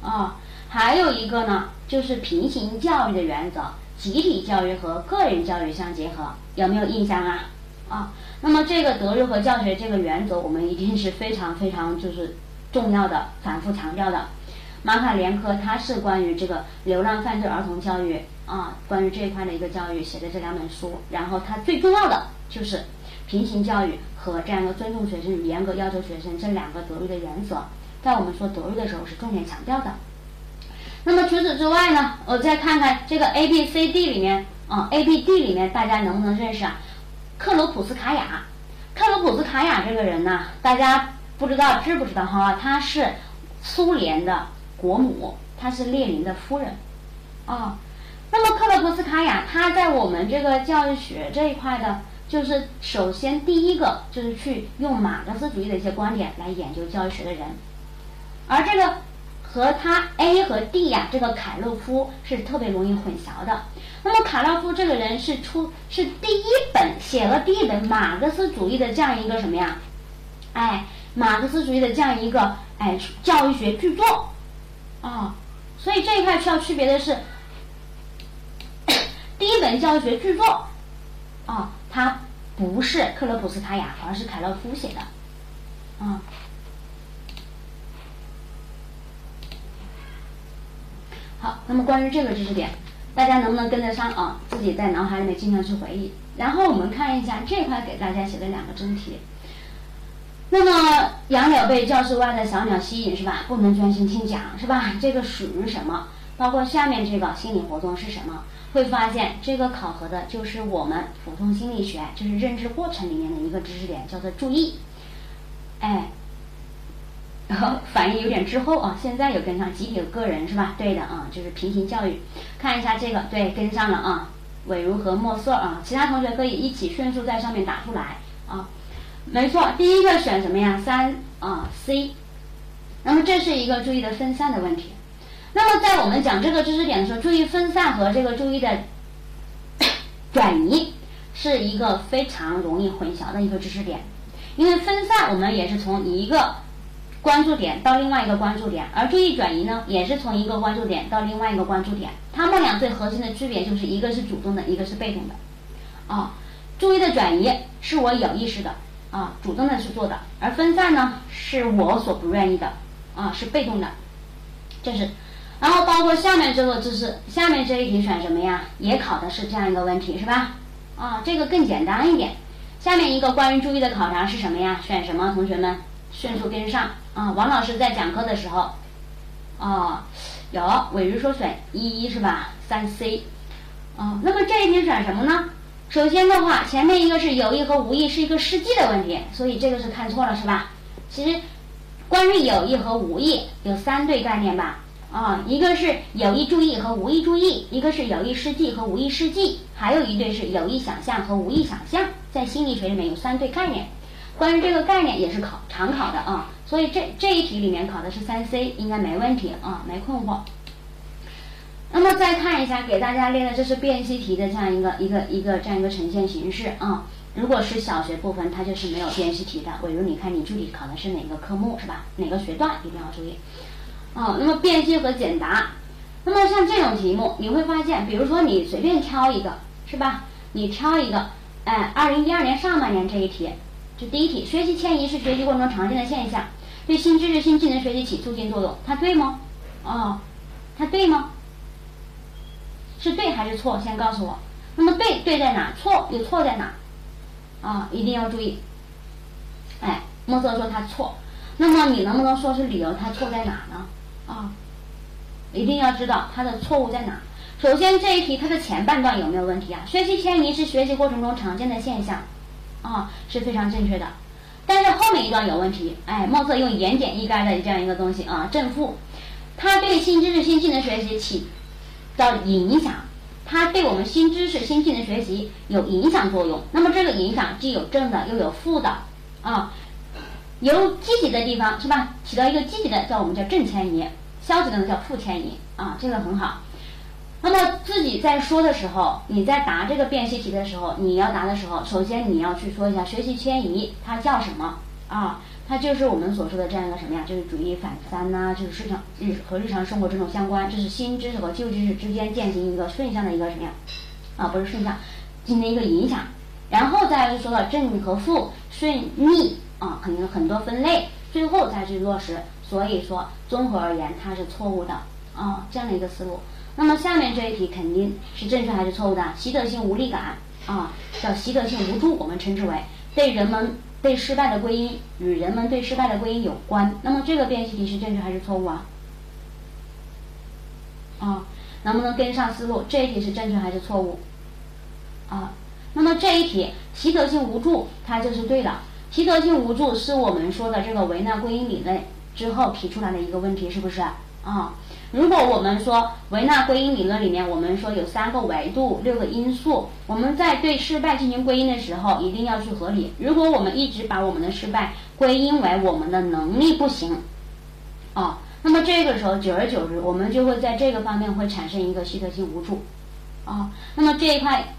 啊，还有一个呢，就是平行教育的原则，集体教育和个人教育相结合，有没有印象啊？啊。那么这个德育和教学这个原则，我们一定是非常非常就是重要的，反复强调的。马卡连科他是关于这个流浪犯罪儿童教育啊，关于这一块的一个教育写的这两本书。然后他最重要的就是平行教育和这样一个尊重学生、严格要求学生这两个德育的原则，在我们说德育的时候是重点强调的。那么除此之外呢，我再看看这个 A B C D 里面啊，A B D 里面大家能不能认识啊？克鲁普斯卡娅，克鲁普斯卡娅这个人呢，大家不知道知不知道哈？她是苏联的。国母，她是列宁的夫人，啊，那么克罗普斯卡娅，她在我们这个教育学这一块的，就是首先第一个就是去用马克思主义的一些观点来研究教育学的人，而这个和他 A 和 D 呀，这个凯勒夫是特别容易混淆的。那么卡勒夫这个人是出是第一本写了第一本马克思主义的这样一个什么呀？哎，马克思主义的这样一个哎教育学巨作。啊，所以这一块需要区别的是，第一本教育学巨作，啊，它不是克勒普斯卡娅，而是凯勒夫写的，啊。好，那么关于这个知识点，大家能不能跟得上啊？自己在脑海里面经常去回忆。然后我们看一下这块给大家写的两个真题。那么杨柳被教室外的小鸟吸引是吧？不能专心听讲是吧？这个属于什么？包括下面这个心理活动是什么？会发现这个考核的就是我们普通心理学，就是认知过程里面的一个知识点，叫做注意。哎，反应有点滞后啊，现在有跟上，集体个人是吧？对的啊，就是平行教育。看一下这个，对，跟上了啊。韦如和墨色啊，其他同学可以一起迅速在上面打出来啊。没错，第一个选什么呀？三啊，C。那么这是一个注意的分散的问题。那么在我们讲这个知识点的时候，注意分散和这个注意的 转移是一个非常容易混淆的一个知识点。因为分散我们也是从一个关注点到另外一个关注点，而注意转移呢，也是从一个关注点到另外一个关注点。它们俩最核心的区别就是一个是主动的，一个是被动的。啊，注意的转移是我有意识的。啊，主动的去做的，而分散呢是我所不愿意的，啊，是被动的，这是，然后包括下面这个知识，下面这一题选什么呀？也考的是这样一个问题，是吧？啊，这个更简单一点。下面一个关于注意的考察是什么呀？选什么？同学们迅速跟上啊！王老师在讲课的时候，啊，有伟如说选一一是吧？三 C，啊，那么这一题选什么呢？首先的话，前面一个是有意和无意是一个实际的问题，所以这个是看错了，是吧？其实，关于有意和无意有三对概念吧？啊，一个是有意注意和无意注意，一个是有意施记和无意施记，还有一对是有意想象和无意想象。在心理学里面有三对概念，关于这个概念也是考常考的啊，所以这这一题里面考的是三 C，应该没问题啊，没困惑。那么再看一下，给大家列的这是辨析题的这样一个一个一个这样一个呈现形式啊。如果是小学部分，它就是没有辨析题的。比如你看你具体考的是哪个科目是吧？哪个学段一定要注意。哦，那么辨析和简答。那么像这种题目，你会发现，比如说你随便挑一个是吧？你挑一个，哎，二零一二年上半年这一题，就第一题，学习迁移是学习过程中常见的现象，对新知识、新技能学习起促进作用，它对吗？哦，它对吗？是对还是错？先告诉我。那么对对在哪？错又错在哪？啊，一定要注意。哎，莫瑟说他错，那么你能不能说是理由？他错在哪呢？啊，一定要知道它的错误在哪。首先这一题它的前半段有没有问题啊？学习迁移是学习过程中常见的现象，啊是非常正确的。但是后面一段有问题。哎，莫瑟用言简意赅的这样一个东西啊，正负，它对新知识、新技能学习起。的影响，它对我们新知识、新技能学习有影响作用。那么这个影响既有正的，又有负的，啊，由积极的地方是吧？起到一个积极的，叫我们叫正迁移；消极的呢叫负迁移。啊，这个很好。那么自己在说的时候，你在答这个辨析题的时候，你要答的时候，首先你要去说一下学习迁移它叫什么啊？它就是我们所说的这样一个什么呀？就是主义反三呐，就是市场日和日常生活这种相关，这是新知识和旧知识之间进行一个顺向的一个什么呀？啊，不是顺向，进行一个影响然后再来就说到正和负、顺逆啊，肯定很多分类，最后再去落实。所以说，综合而言，它是错误的啊，这样的一个思路。那么下面这一题肯定是正确还是错误的？习得性无力感啊，叫习得性无助，我们称之为对人们对失败的归因与人们对失败的归因有关。那么这个辨析题是正确还是错误啊？啊，能不能跟上思路？这一题是正确还是错误？啊，那么这一题习得性无助，它就是对的。习得性无助是我们说的这个维纳归因理论之后提出来的一个问题，是不是？啊，如果我们说维纳归因理论里面，我们说有三个维度、六个因素，我们在对失败进行归因的时候，一定要去合理。如果我们一直把我们的失败归因为我们的能力不行，啊，那么这个时候久而久之，我们就会在这个方面会产生一个习得性无助，啊，那么这一块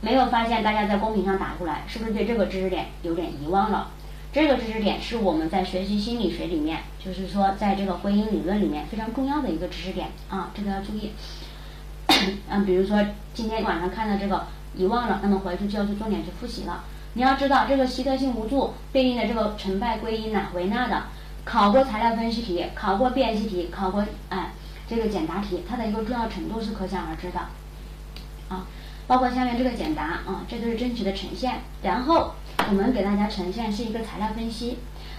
没有发现，大家在公屏上打出来，是不是对这个知识点有点遗忘了？这个知识点是我们在学习心理学里面，就是说在这个归因理论里面非常重要的一个知识点啊，这个要注意。嗯，比如说今天晚上看的这个遗忘了，那么回去就要去重点去复习了。你要知道这个习得性无助对应的这个成败归因呢，维纳的考过材料分析题，考过辨析题，考过哎这个简答题，它的一个重要程度是可想而知的。啊，包括下面这个简答啊，这都是真实的呈现，然后。我们给大家呈现是一个材料分析，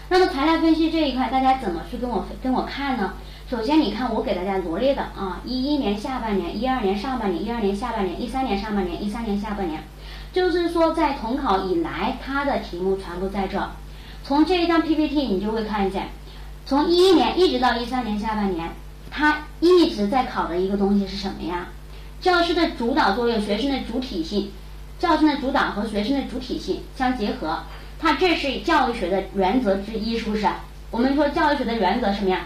那么材料分析这一块，大家怎么去跟我跟我看呢？首先，你看我给大家罗列的啊，一一年下半年、一二年上半年、一二年下半年、一三年上半年、一三年下半年，就是说在统考以来，它的题目全部在这。从这一张 PPT 你就会看见，从一一年一直到一三年下半年，它一直在考的一个东西是什么呀？教师的主导作用，学生的主体性。教师的主导和学生的主体性相结合，它这是教育学的原则之一，是不是？我们说教育学的原则什么呀？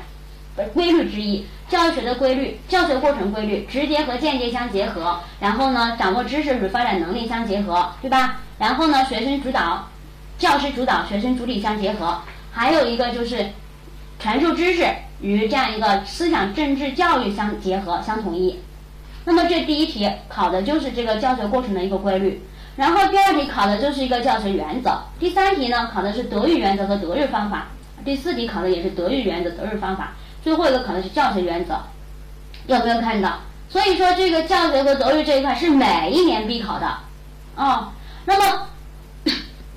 规律之一，教育学的规律，教学过程规律，直接和间接相结合。然后呢，掌握知识与发展能力相结合，对吧？然后呢，学生主导，教师主导，学生主体相结合。还有一个就是传授知识与这样一个思想政治教育相结合、相统一。那么这第一题考的就是这个教学过程的一个规律，然后第二题考的就是一个教学原则，第三题呢考的是德育原则和德育方法，第四题考的也是德育原则、德育方法，最后一个考的是教学原则，有没有看到？所以说这个教学和德育这一块是每一年必考的，啊，那么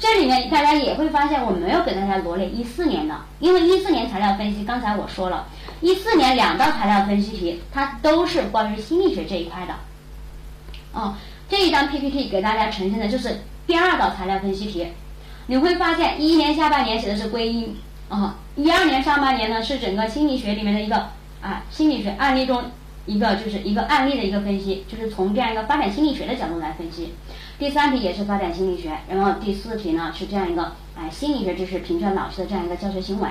这里面大家也会发现我没有给大家罗列一四年的，因为一四年材料分析刚才我说了。一四年两道材料分析题，它都是关于心理学这一块的。哦，这一张 PPT 给大家呈现的就是第二道材料分析题。你会发现，一一年下半年写的是归因，啊，一二年上半年呢是整个心理学里面的一个啊心理学案例中一个就是一个案例的一个分析，就是从这样一个发展心理学的角度来分析。第三题也是发展心理学，然后第四题呢是这样一个哎心理学知识评选老师的这样一个教学行为。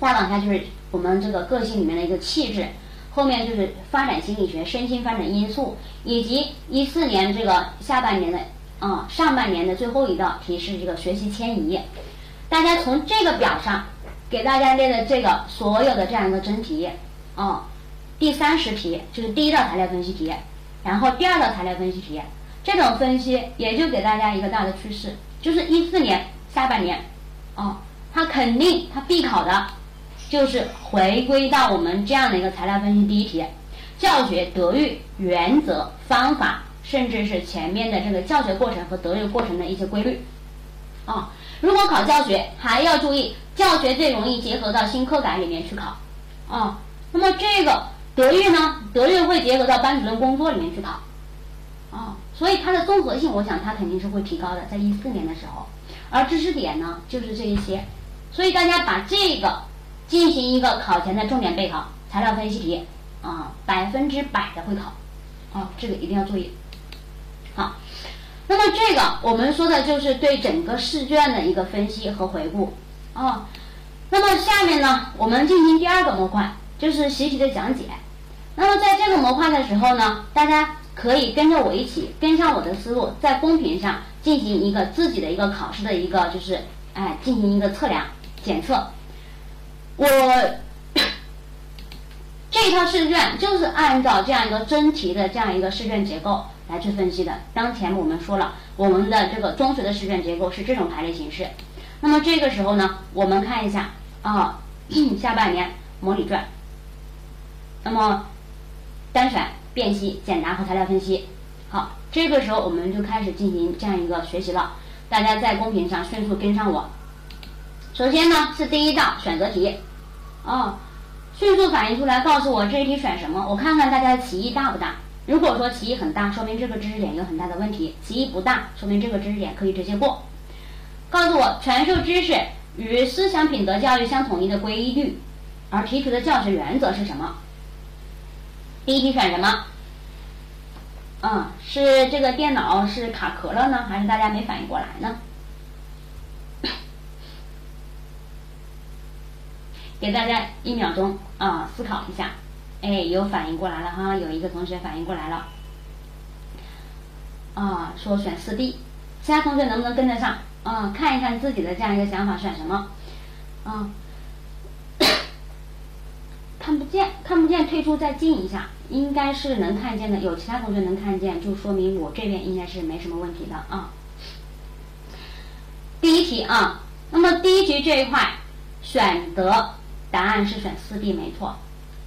再往下就是我们这个个性里面的一个气质，后面就是发展心理学、身心发展因素，以及一四年这个下半年的啊上半年的最后一道题是这个学习迁移。大家从这个表上给大家列的这个所有的这样一个真题，啊，第三十题就是第一道材料分析题，然后第二道材料分析题，这种分析也就给大家一个大的趋势，就是一四年下半年，啊，它肯定它必考的。就是回归到我们这样的一个材料分析第一题，教学德育原则方法，甚至是前面的这个教学过程和德育过程的一些规律。啊，如果考教学，还要注意教学最容易结合到新课改里面去考。啊，那么这个德育呢，德育会结合到班主任工作里面去考。啊，所以它的综合性，我想它肯定是会提高的，在一四年的时候。而知识点呢，就是这一些，所以大家把这个。进行一个考前的重点备考材料分析题，啊，百分之百的会考，啊，这个一定要注意。好，那么这个我们说的就是对整个试卷的一个分析和回顾，啊，那么下面呢，我们进行第二个模块，就是习题的讲解。那么在这个模块的时候呢，大家可以跟着我一起跟上我的思路，在公屏上进行一个自己的一个考试的一个就是，哎，进行一个测量检测。我 这套试卷就是按照这样一个真题的这样一个试卷结构，来去分析的。当前我们说了，我们的这个中学的试卷结构是这种排列形式。那么这个时候呢，我们看一下啊，下半年模拟卷，那么单选、辨析、简答和材料分析。好，这个时候我们就开始进行这样一个学习了。大家在公屏上迅速跟上我。首先呢是第一道选择题，哦，迅速反应出来告诉我这一题选什么，我看看大家的歧义大不大。如果说歧义很大，说明这个知识点有很大的问题；歧义不大，说明这个知识点可以直接过。告诉我传授知识与思想品德教育相统一的规律，而提出的教学原则是什么？第一题选什么？嗯，是这个电脑是卡壳了呢，还是大家没反应过来呢？给大家一秒钟啊，思考一下。哎，有反应过来了哈，有一个同学反应过来了。啊，说选四 D，其他同学能不能跟得上？啊，看一看自己的这样一个想法选什么？啊，看不见，看不见，退出再进一下。应该是能看见的，有其他同学能看见，就说明我这边应该是没什么问题的啊。第一题啊，那么第一题这一块选择答案是选四 D 没错，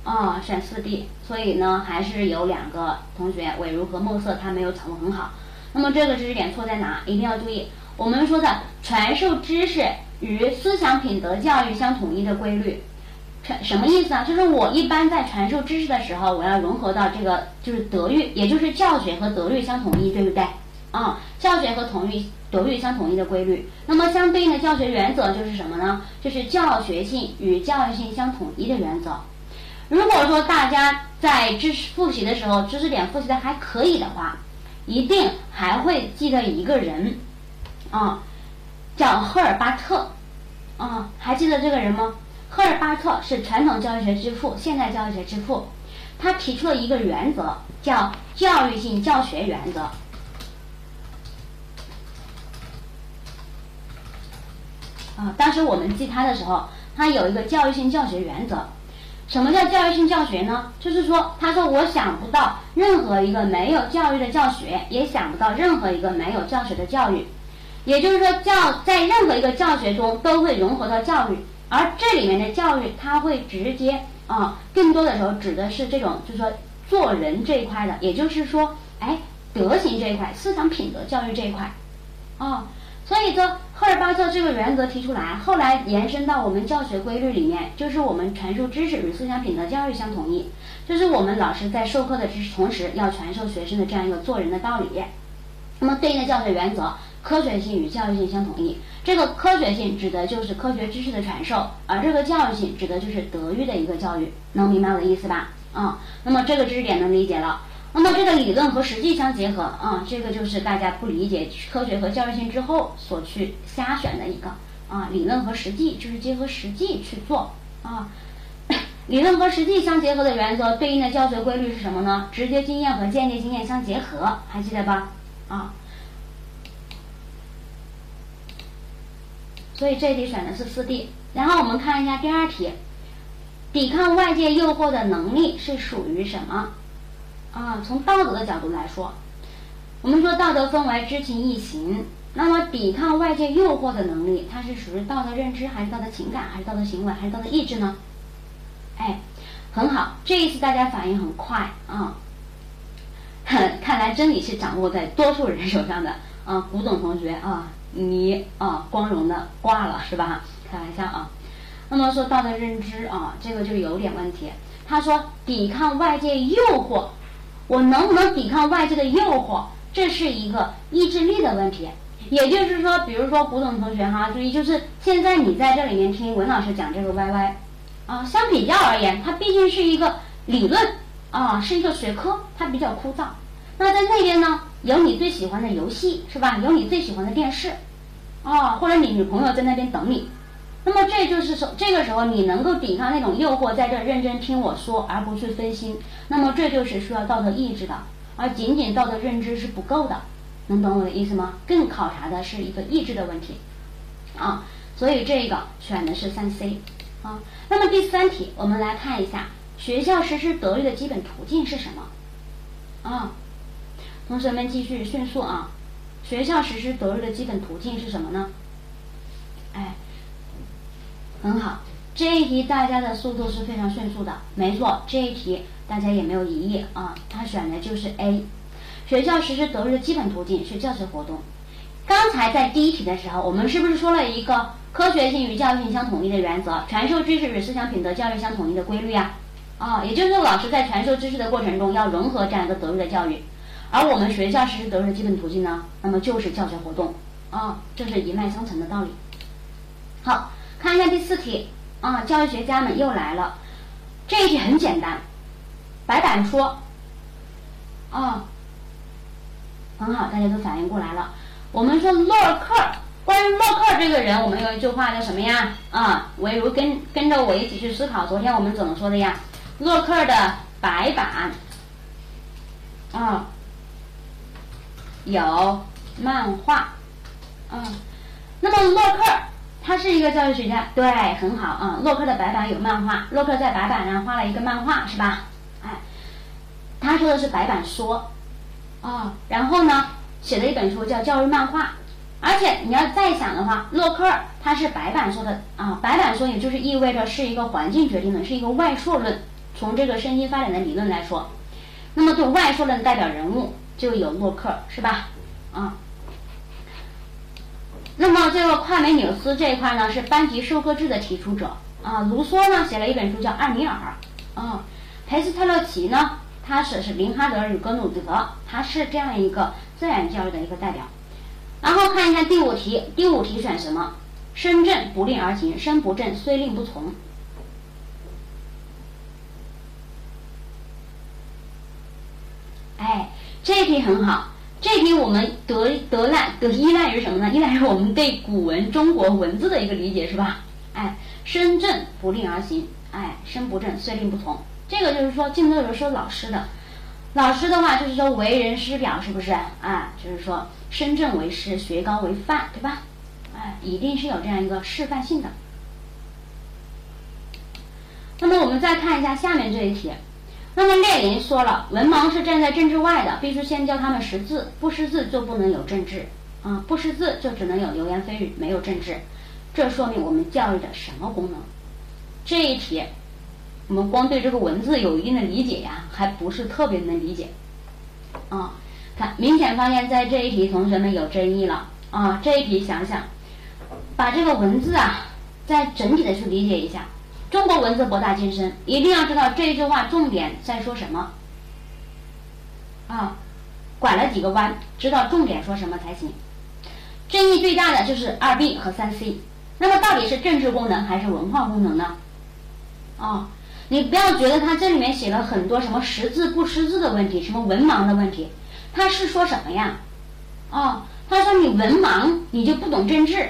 啊，选四 D，所以呢还是有两个同学伟如和墨色他没有掌握很好。那么这个知识点错在哪？一定要注意，我们说的传授知识与思想品德教育相统一的规律。传什么意思啊？就是我一般在传授知识的时候，我要融合到这个就是德育，也就是教学和德育相统一，对不对？啊，教学和统一德育相统一的规律。那么相对应的教学原则就是什么呢？就是教学性与教育性相统一的原则。如果说大家在知识复习的时候，知识点复习的还可以的话，一定还会记得一个人，啊，叫赫尔巴特，啊，还记得这个人吗？赫尔巴特是传统教育学之父，现代教育学之父。他提出了一个原则，叫教育性教学原则。啊，当时我们记他的时候，他有一个教育性教学原则。什么叫教育性教学呢？就是说，他说我想不到任何一个没有教育的教学，也想不到任何一个没有教学的教育。也就是说，教在任何一个教学中都会融合到教育。而这里面的教育，它会直接啊，更多的时候指的是这种，就是说做人这一块的，也就是说，哎，德行这一块，思想品德教育这一块，啊，所以说赫尔巴特这个原则提出来，后来延伸到我们教学规律里面，就是我们传授知识与思想品德教育相统一，就是我们老师在授课的知识同时要传授学生的这样一个做人的道理。那么对应的教学原则，科学性与教育性相统一。这个科学性指的就是科学知识的传授，而这个教育性指的就是德育的一个教育，能明白我的意思吧？啊，那么这个知识点能理解了。那么这个理论和实际相结合，啊，这个就是大家不理解科学和教育性之后所去瞎选的一个啊，理论和实际就是结合实际去做啊。理论和实际相结合的原则对应的教学规律是什么呢？直接经验和间接经验相结合，还记得吧？啊。所以这题选的是四 D，然后我们看一下第二题，抵抗外界诱惑的能力是属于什么？啊，从道德的角度来说，我们说道德分为知情意行，那么抵抗外界诱惑的能力，它是属于道德认知，还是道德情感，还是道德行为，还是道德意志呢？哎，很好，这一次大家反应很快啊，看来真理是掌握在多数人手上的啊，古董同学啊。你啊，光荣的挂了是吧？开玩笑啊。那么说道德认知啊，这个就有点问题。他说抵抗外界诱惑，我能不能抵抗外界的诱惑？这是一个意志力的问题。也就是说，比如说古董同学哈，注意，就是现在你在这里面听文老师讲这个 YY，啊，相比较而言，它毕竟是一个理论啊，是一个学科，它比较枯燥。那在那边呢？有你最喜欢的游戏是吧？有你最喜欢的电视，啊，或者你女朋友在那边等你，那么这就是说，这个时候你能够抵抗那种诱惑，在这认真听我说，而不去分心，那么这就是需要道德意志的，而仅仅道德认知是不够的，能懂我的意思吗？更考察的是一个意志的问题，啊，所以这个选的是三 C，啊，那么第三题我们来看一下，学校实施德育的基本途径是什么？啊。同学们继续迅速啊！学校实施德育的基本途径是什么呢？哎，很好，这一题大家的速度是非常迅速的，没错，这一题大家也没有疑义啊，他选的就是 A。学校实施德育的基本途径是教学活动。刚才在第一题的时候，我们是不是说了一个科学性与教育性相统一的原则，传授知识与思想品德教育相统一的规律啊？啊，也就是说，老师在传授知识的过程中要融合这样一个德育的教育，而我们学校实施德育的基本途径呢，那么就是教学活动啊，这是一脉相承的道理。好，看一下第四题啊，教育学家们又来了，这一题很简单，白板说啊。很好，大家都反应过来了。我们说洛克，关于洛克这个人，我们有一句话叫什么呀？啊，唯如跟跟着我一起去思考。昨天我们怎么说的呀？洛克的白板啊，有漫画啊。那么洛克他是一个教育学家，对，很好啊。洛克的白板有漫画，洛克在白板上画了一个漫画，是吧？哎，他说的是白板说。啊，然后呢，写了一本书叫《教育漫画》，而且你要再想的话，洛克他是白板说的啊，白板说也就是意味着是一个环境决定的，是一个外铄论。从这个身心发展的理论来说，那么对外说论代表人物就有洛克，是吧？啊，那么这个夸美纽斯这一块呢是班级授课制的提出者啊，卢梭呢写了一本书叫《艾米尔》啊，裴斯特勒奇呢。他是是林哈德与格鲁德，他是这样一个自然教育的一个代表。然后看一下第五题，第五题选什么？身正不令而行，身不正虽令不从。哎，这题很好，这题我们得得赖得依赖于什么呢？依赖于我们对古文中国文字的一个理解，是吧？哎，身正不令而行，哎，身不正虽令不从。这个就是说，镜头有说老师的，老师的话就是说为人师表，是不是啊？就是说身正为师，学高为范，对吧？哎，一定是有这样一个示范性的。那么我们再看一下下面这一题。那么列宁说了，文盲是站在政治外的，必须先教他们识字，不识字就不能有政治啊，不识字就只能有流言蜚语，没有政治。这说明我们教育的什么功能？这一题。我们光对这个文字有一定的理解呀，还不是特别能理解。啊，看，明显发现，在这一题同学们有争议了。啊，这一题想想，把这个文字啊，再整体的去理解一下。中国文字博大精深，一定要知道这一句话重点在说什么。啊，拐了几个弯，知道重点说什么才行。争议最大的就是二 B 和三 C。那么到底是政治功能还是文化功能呢？啊？你不要觉得他这里面写了很多什么识字不识字的问题，什么文盲的问题，他是说什么呀？哦，他说你文盲你就不懂政治，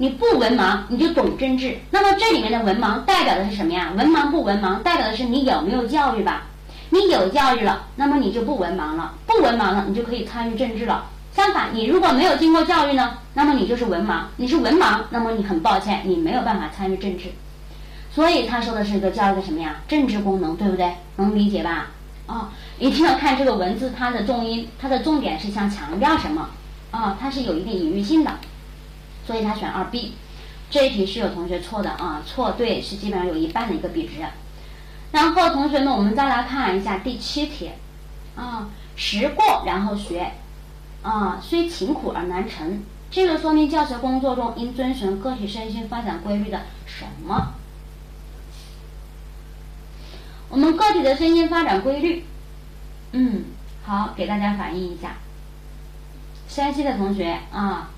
你不文盲你就懂政治。那么这里面的文盲代表的是什么呀？文盲不文盲代表的是你有没有教育吧？你有教育了，那么你就不文盲了，不文盲了，你就可以参与政治了。相反，你如果没有经过教育呢，那么你就是文盲，你是文盲，那么你很抱歉，你没有办法参与政治。所以他说的是一个教育的什么呀？政治功能，对不对？能理解吧？啊，一定要看这个文字，它的重音，它的重点是想强调什么？啊，它是有一定隐喻性的，所以他选二 B。这一题是有同学错的啊，错对是基本上有一半的一个比值。然后同学们，我们再来看一下第七题，啊，识过然后学，啊，虽勤苦而难成，这个说明教学工作中应遵循个体身心发展规律的什么？我们个体的身心发展规律，嗯，好，给大家反映一下。山西的同学啊，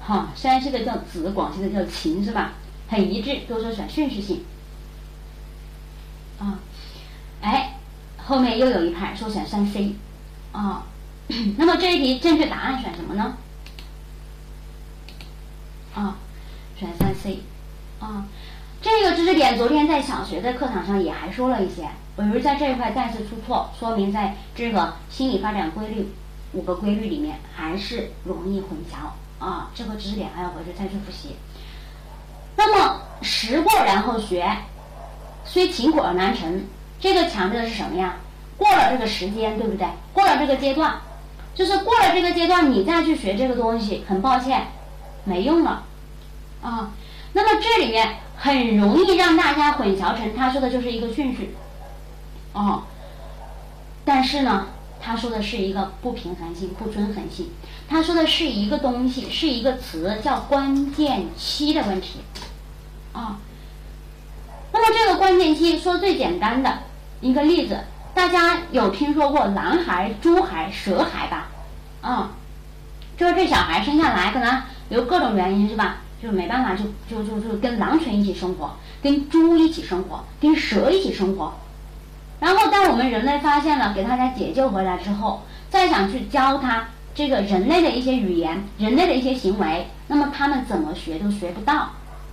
好，山西的叫子，广西的叫秦，是吧？很一致，都说选顺序性。啊，哎，后面又有一派说选三 C，啊，那么这一题正确答案选什么呢？啊，选三 C，啊。这个知识点昨天在小学的课堂上也还说了一些，比如在这一块再次出错，说明在这个心理发展规律五个规律里面还是容易混淆啊。这个知识点还要回去再去复习。那么识过然后学，虽勤苦而难成，这个强调的是什么呀？过了这个时间，对不对？过了这个阶段，就是过了这个阶段，你再去学这个东西，很抱歉，没用了，啊。那么这里面很容易让大家混淆成他说的就是一个顺序，哦。但是呢，他说的是一个不平衡性、不均衡性。他说的是一个东西，是一个词，叫关键期的问题，啊。那么这个关键期，说最简单的一个例子，大家有听说过狼孩、猪孩、蛇孩吧？啊，就是这小孩生下来可能有各种原因是吧？就没办法，就就就就跟狼群一起生活，跟猪一起生活，跟蛇一起生活。然后当我们人类发现了，给大家解救回来之后，再想去教他这个人类的一些语言、人类的一些行为，那么他们怎么学都学不到，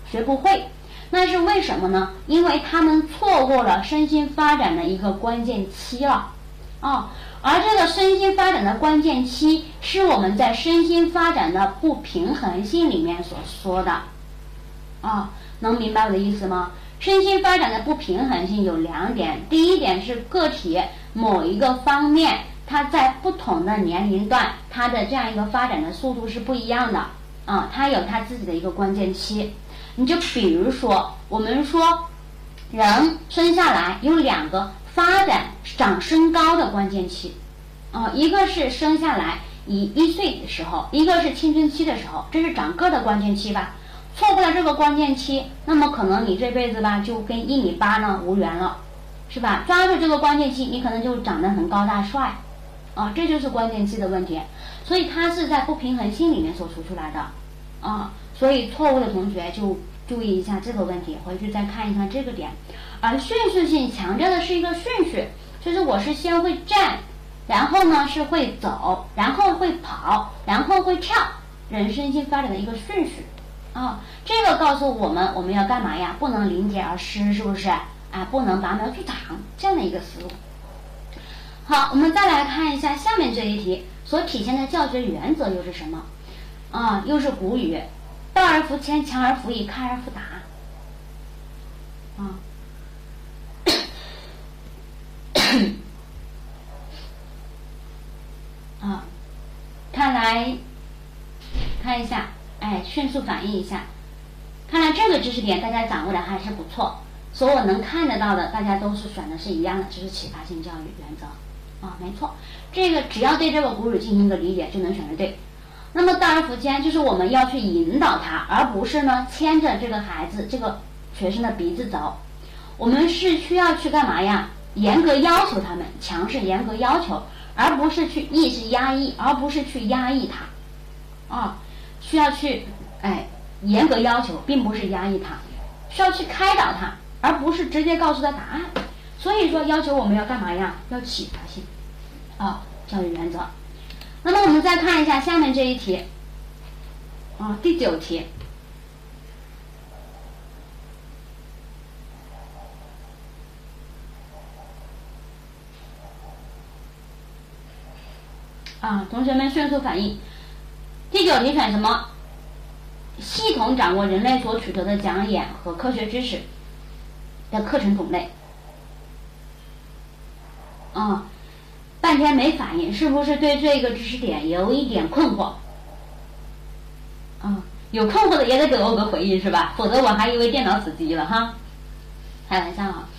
学不会。那是为什么呢？因为他们错过了身心发展的一个关键期了，啊，而这个身心发展的关键期是我们在身心发展的不平衡性里面所说的，啊，能明白我的意思吗？身心发展的不平衡性有两点，第一点是个体某一个方面，它在不同的年龄段，它的这样一个发展的速度是不一样的，啊，它有它自己的一个关键期。你就比如说，我们说，人生下来有两个发展长身高的关键期，啊，一个是生下来一一岁的时候，一个是青春期的时候，这是长个的关键期吧？错过了这个关键期，那么可能你这辈子吧就跟一米八呢无缘了，是吧？抓住这个关键期，你可能就长得很高大帅，啊，这就是关键期的问题，所以它是在不平衡性里面所出出来的，啊。所以错误的同学就注意一下这个问题，回去再看一看这个点。而迅速性强调的是一个顺序，就是我是先会站，然后呢是会走，然后会跑，然后会跳，人身心发展的一个顺序。啊，这个告诉我们我们要干嘛呀？不能临界而失，是不是？啊，不能拔苗助长这样的一个思路。好，我们再来看一下下面这一题所体现的教学原则又是什么？啊，又是古语。道而弗迁，强而弗以，开而弗达。啊，啊，看来，看一下，哎，迅速反应一下。看来这个知识点大家掌握的还是不错，所以我能看得到的，大家都是选的是一样的，就是启发性教育原则。啊，没错，这个只要对这个古语进行一个理解，就能选的对。那么大而弗谦，就是我们要去引导他，而不是呢牵着这个孩子、这个学生的鼻子走。我们是需要去干嘛呀？严格要求他们，强势严格要求，而不是去抑制压抑，而不是去压抑他。啊，需要去哎严格要求，并不是压抑他，需要去开导他，而不是直接告诉他答案。所以说，要求我们要干嘛呀？要启发性啊，教育原则。那么我们再看一下下面这一题，啊，第九题，啊，同学们迅速反应，第九题选什么？系统掌握人类所取得的讲演和科学知识的课程种类，啊。半天没反应，是不是对这个知识点有一点困惑？啊，有困惑的也得给我个回应是吧？否则我还以为电脑死机了哈。开玩笑啊。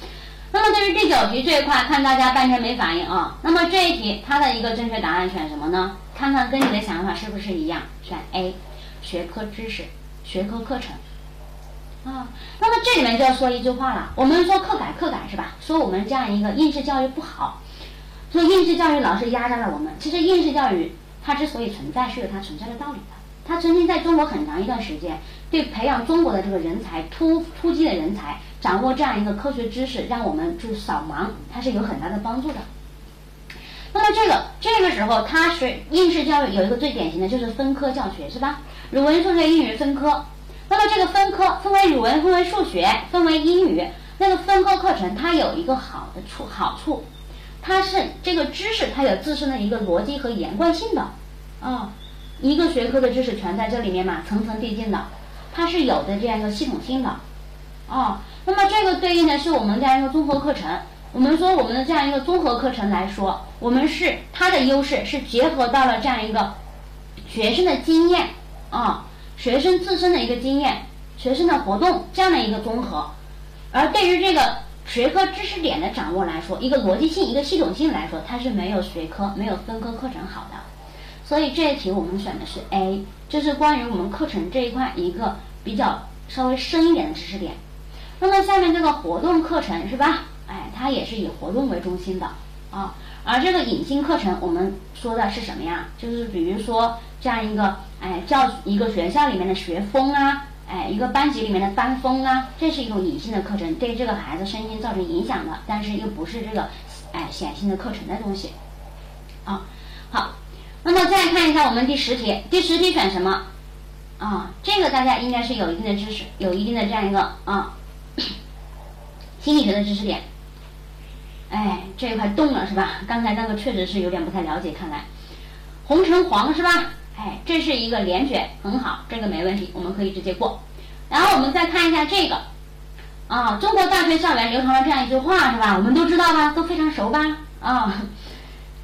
那么对于第九题这一块，看大家半天没反应啊。那么这一题它的一个正确答案选什么呢？看看跟你的想法是不是一样？选 A，学科知识、学科课程。啊，那么这里面就要说一句话了。我们说课改课改是吧？说我们这样一个应试教育不好。所以应试教育老是压榨了我们。其实应试教育它之所以存在，是有它存在的道理的。它曾经在中国很长一段时间，对培养中国的这个人才突突击的人才，掌握这样一个科学知识，让我们去扫盲，它是有很大的帮助的。那么这个这个时候，它是应试教育有一个最典型的就是分科教学，是吧？语文、数学、英语分科。那么这个分科分为语文、分为数学、分为英语，那个分科课程它有一个好的处好处。它是这个知识，它有自身的一个逻辑和连贯性的，啊，一个学科的知识全在这里面嘛，层层递进的，它是有的这样一个系统性的，啊，那么这个对应的是我们这样一个综合课程，我们说我们的这样一个综合课程来说，我们是它的优势是结合到了这样一个学生的经验啊，学生自身的一个经验，学生的活动这样的一个综合。而对于这个学科知识点的掌握来说，一个逻辑性、一个系统性来说，它是没有学科、没有分科课程好的。所以这一题我们选的是 A，这是关于我们课程这一块一个比较稍微深一点的知识点。那么下面这个活动课程是吧？哎，它也是以活动为中心的啊。而这个隐性课程，我们说的是什么呀？就是比如说这样一个哎教一个学校里面的学风啊，哎一个班级里面的班风啊，这是一种隐性的课程，对这个孩子身心造成影响的，但是又不是这个哎显性的课程的东西啊。好，那么再看一下我们第十题，第十题选什么？啊，这个大家应该是有一定的知识，有一定的这样一个啊心理学的知识点。哎，这一块动了是吧？刚才那个确实是有点不太了解，看来红橙黄是吧？哎，这是一个连卷，很好，这个没问题，我们可以直接过。然后我们再看一下这个啊，中国大学校园流传了这样一句话是吧？我们都知道吧？都非常熟吧？啊，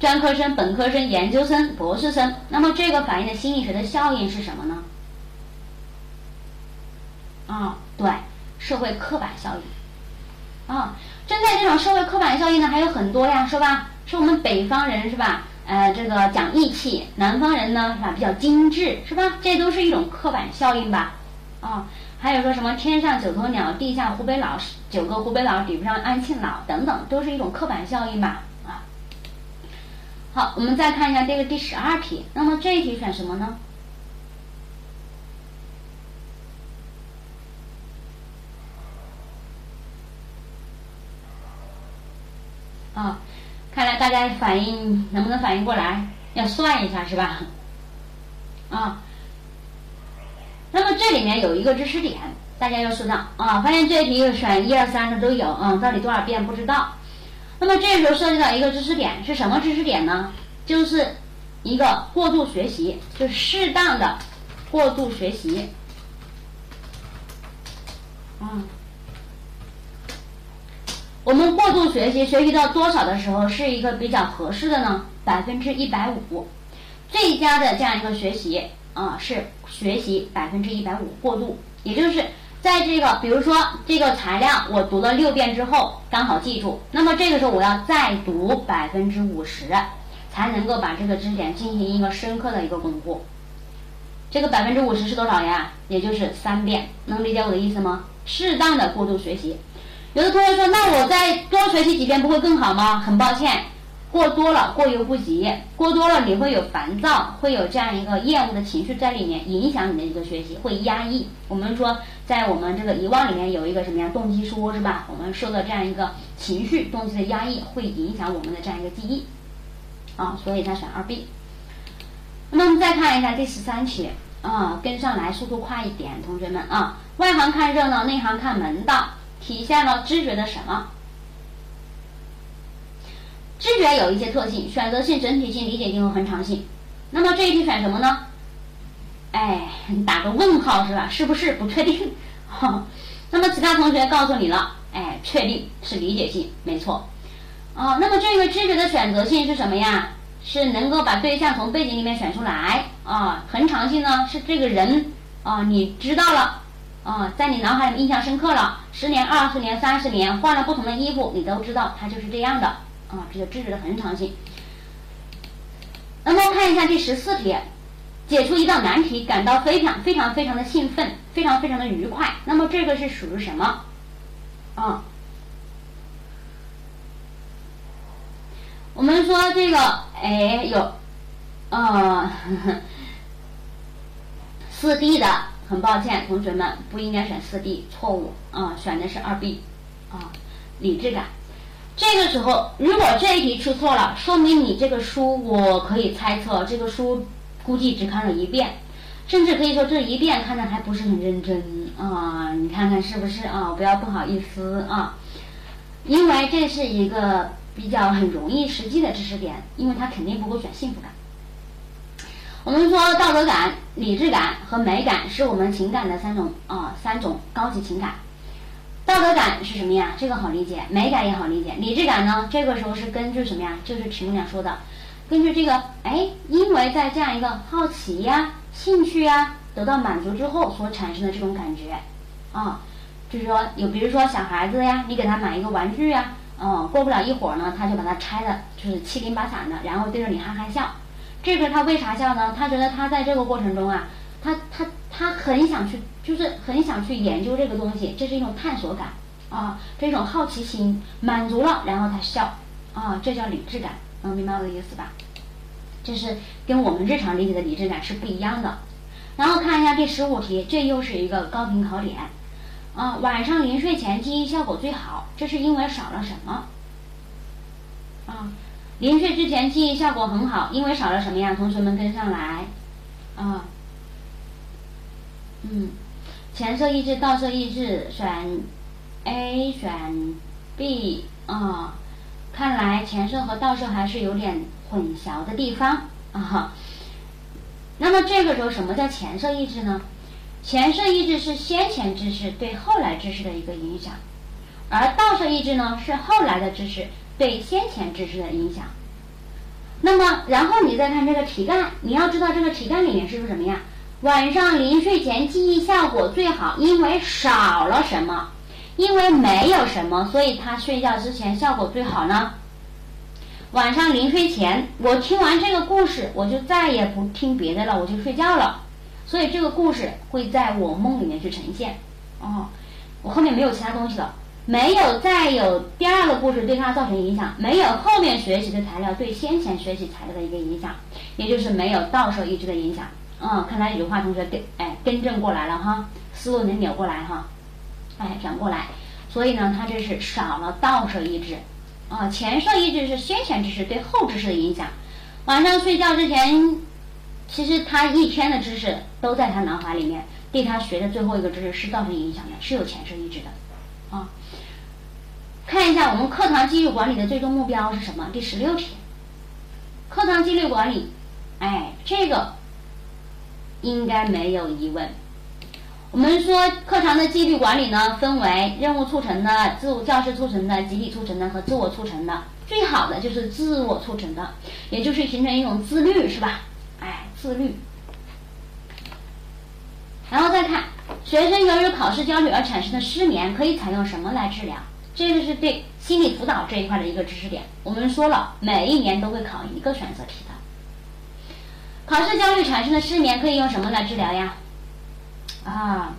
专科生、本科生、研究生、博士生，那么这个反映的心理学的效应是什么呢？啊，对，社会刻板效应啊。针对这种社会刻板效应呢，还有很多呀，是吧？是我们北方人是吧？呃，这个讲义气，南方人呢是吧？比较精致，是吧？这都是一种刻板效应吧？啊，还有说什么天上九头鸟，地下湖北佬，九个湖北佬抵不上安庆佬等等，都是一种刻板效应吧？啊。好，我们再看一下这个第十二题，那么这一题选什么呢？啊，看来大家反应能不能反应过来？要算一下是吧？啊，那么这里面有一个知识点，大家要说上啊。发现这一题选一二三的都有啊，到底多少遍不知道。那么这时候涉及到一个知识点是什么知识点呢？就是一个过度学习，就适当的过度学习。啊。我们过度学习，学习到多少的时候是一个比较合适的呢？百分之一百五，最佳的这样一个学习啊是学习百分之一百五过度，也就是在这个比如说这个材料我读了六遍之后刚好记住，那么这个时候我要再读百分之五十，才能够把这个知识点进行一个深刻的一个巩固。这个百分之五十是多少呀？也就是三遍，能理解我的意思吗？适当的过度学习。有的同学说：“那我再多学习几遍不会更好吗？”很抱歉，过多了过犹不及，过多了你会有烦躁，会有这样一个厌恶的情绪在里面，影响你的一个学习，会压抑。我们说，在我们这个遗忘里面有一个什么呀动机说，是吧？我们受到这样一个情绪动机的压抑，会影响我们的这样一个记忆，啊，所以他选二 B。那么我们再看一下第十三题，啊，跟上来，速度快一点，同学们啊，外行看热闹，内行看门道。体现了知觉的什么？知觉有一些特性：选择性、整体性、理解性和恒常性。那么这一题选什么呢？哎，打个问号是吧？是不是不确定？那么其他同学告诉你了，哎，确定是理解性，没错。哦，那么这个知觉的选择性是什么呀？是能够把对象从背景里面选出来啊。恒常性呢，是这个人啊，你知道了。啊，在你脑海里印象深刻了，十年、二十年、三十年，换了不同的衣服，你都知道它就是这样的。啊，这就知识的恒常性。那么看一下第十四题，解出一道难题，感到非常非常非常的兴奋，非常非常的愉快。那么这个是属于什么？啊，我们说这个，哎，有，呃，四 D 的。很抱歉，同学们不应该选四 D，错误啊，选的是二 B，啊，理智感。这个时候，如果这一题出错了，说明你这个书我可以猜测，这个书估计只看了一遍，甚至可以说这一遍看的还不是很认真啊。你看看是不是啊？不要不好意思啊，因为这是一个比较很容易实际的知识点，因为它肯定不会选幸福感。我们说道德感、理智感和美感是我们情感的三种啊三种高级情感。道德感是什么呀？这个好理解，美感也好理解。理智感呢？这个时候是根据什么呀？就是题目上说的，根据这个，哎，因为在这样一个好奇呀、兴趣呀得到满足之后所产生的这种感觉，啊，就是说有，比如说小孩子呀，你给他买一个玩具呀，嗯，过不了一会儿呢，他就把它拆的，就是七零八散的，然后对着你哈哈笑。这个他为啥笑呢？他觉得他在这个过程中啊，他他他很想去，就是很想去研究这个东西，这是一种探索感啊，这种好奇心满足了，然后他笑啊，这叫理智感，能明白我的意思吧？这是跟我们日常理解的理智感是不一样的。然后看一下第十五题，这又是一个高频考点啊，晚上临睡前记忆效果最好，这是因为少了什么？啊？临睡之前记忆效果很好，因为少了什么呀？同学们跟上来，啊，嗯，前摄抑制、倒摄抑制，选 A 选 B 啊，看来前摄和倒摄还是有点混淆的地方啊。那么这个时候什么叫前摄抑制呢？前摄抑制是先前知识对后来知识的一个影响，而倒摄抑制呢是后来的知识。对先前知识的影响。那么，然后你再看这个题干，你要知道这个题干里面是不是什么呀？晚上临睡前记忆效果最好，因为少了什么？因为没有什么，所以他睡觉之前效果最好呢。晚上临睡前，我听完这个故事，我就再也不听别的了，我就睡觉了。所以这个故事会在我梦里面去呈现。哦，我后面没有其他东西了。没有再有第二个故事对他造成影响，没有后面学习的材料对先前学习材料的一个影响，也就是没有倒摄抑制的影响。嗯，看来有话同学跟哎更正过来了哈，思路能扭过来哈，哎转过来。所以呢，他这是少了倒摄抑制，啊前摄抑制是先前知识对后知识的影响。晚上睡觉之前，其实他一天的知识都在他脑海里面，对他学的最后一个知识是造成影响的，是有前摄抑制的。看一下我们课堂纪律管理的最终目标是什么？第十六题，课堂纪律管理，哎，这个应该没有疑问。我们说课堂的纪律管理呢，分为任务促成的、自我教师促成的、集体促成的和自我促成的。最好的就是自我促成的，也就是形成一种自律，是吧？哎，自律。然后再看。学生由于考试焦虑而产生的失眠，可以采用什么来治疗？这个是对心理辅导这一块的一个知识点。我们说了，每一年都会考一个选择题的。考试焦虑产生的失眠可以用什么来治疗呀？啊，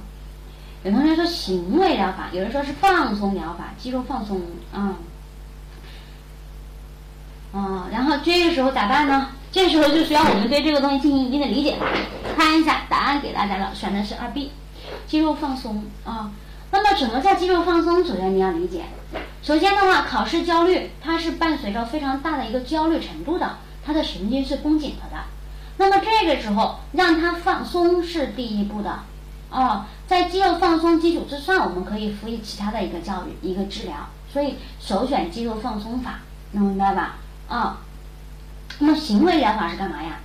有同学说行为疗法，有人说是放松疗法，肌肉放松啊。啊，然后这个时候咋办呢？这时候就需要我们对这个东西进行一定的理解。看一下答案给大家了，选的是二 B。肌肉放松啊，那么什么叫肌肉放松？首先你要理解，首先的话，考试焦虑它是伴随着非常大的一个焦虑程度的，它的神经是绷紧了的。那么这个时候让它放松是第一步的，哦，在肌肉放松基础之上，我们可以辅以其他的一个教育一个治疗，所以首选肌肉放松法，能明白吧？啊，那么行为疗法是干嘛呀？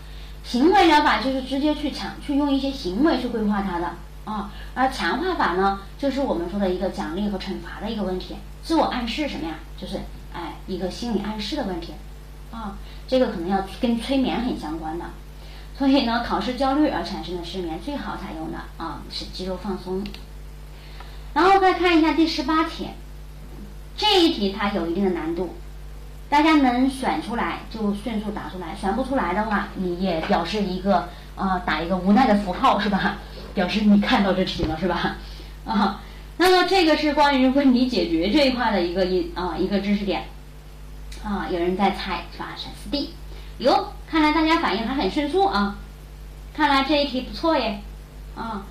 行为疗法就是直接去抢去用一些行为去规划它的。啊，而强化法呢，就是我们说的一个奖励和惩罚的一个问题。自我暗示什么呀？就是哎，一个心理暗示的问题。啊，这个可能要跟催眠很相关的。所以呢，考试焦虑而产生的失眠，最好采用的啊是肌肉放松。然后再看一下第十八题，这一题它有一定的难度，大家能选出来就迅速打出来，选不出来的话，你也表示一个啊打一个无奈的符号，是吧？表示你看到这题了是吧？啊，那么这个是关于问题解决这一块的一个一啊一个知识点。啊，有人在猜是吧？选四 D。哟，看来大家反应还很迅速啊！看来这一题不错耶。啊，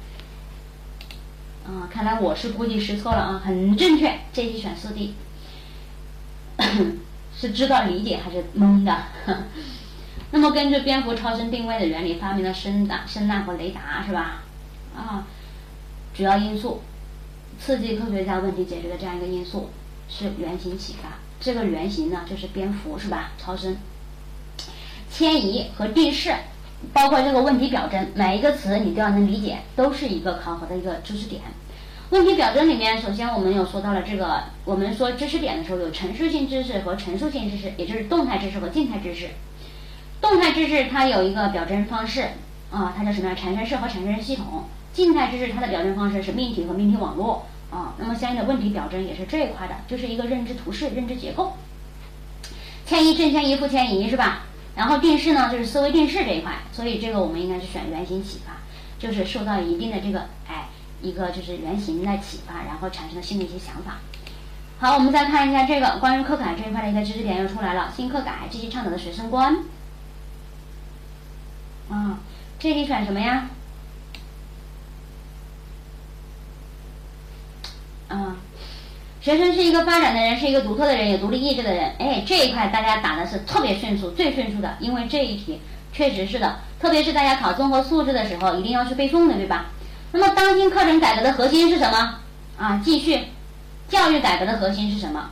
啊，看来我是估计失错了啊，很正确，这题选四 D。是知道理解还是懵的？那么根据蝙蝠超声定位的原理，发明了声呐、声呐和雷达是吧？啊，主要因素刺激科学家问题解决的这样一个因素是原型启发。这个原型呢，就是蝙蝠是吧？超声、迁移和地势，包括这个问题表征，每一个词你都要能理解，都是一个考核的一个知识点。问题表征里面，首先我们有说到了这个，我们说知识点的时候有陈述性知识和陈述性知识，也就是动态知识和静态知识。动态知识它有一个表征方式啊，它叫什么呀？产生式和产生式系统。静态知识它的表征方式是命题和命题网络啊。那么相应的问题表征也是这一块的，就是一个认知图式、认知结构。迁移、正迁移、负迁移是吧？然后定式呢，就是思维定式这一块，所以这个我们应该是选原型启发，就是受到一定的这个哎。一个就是原型的启发，然后产生了新的一些想法。好，我们再看一下这个关于课改这一块的一个知识点又出来了。新课改积极倡导的学生观。啊，这里选什么呀？啊，学生是一个发展的人，是一个独特的人，有独立意志的人。哎，这一块大家打的是特别迅速，最迅速的，因为这一题确实是的，特别是大家考综合素质的时候，一定要去背诵的，对吧？那么，当今课程改革的核心是什么？啊，继续，教育改革的核心是什么？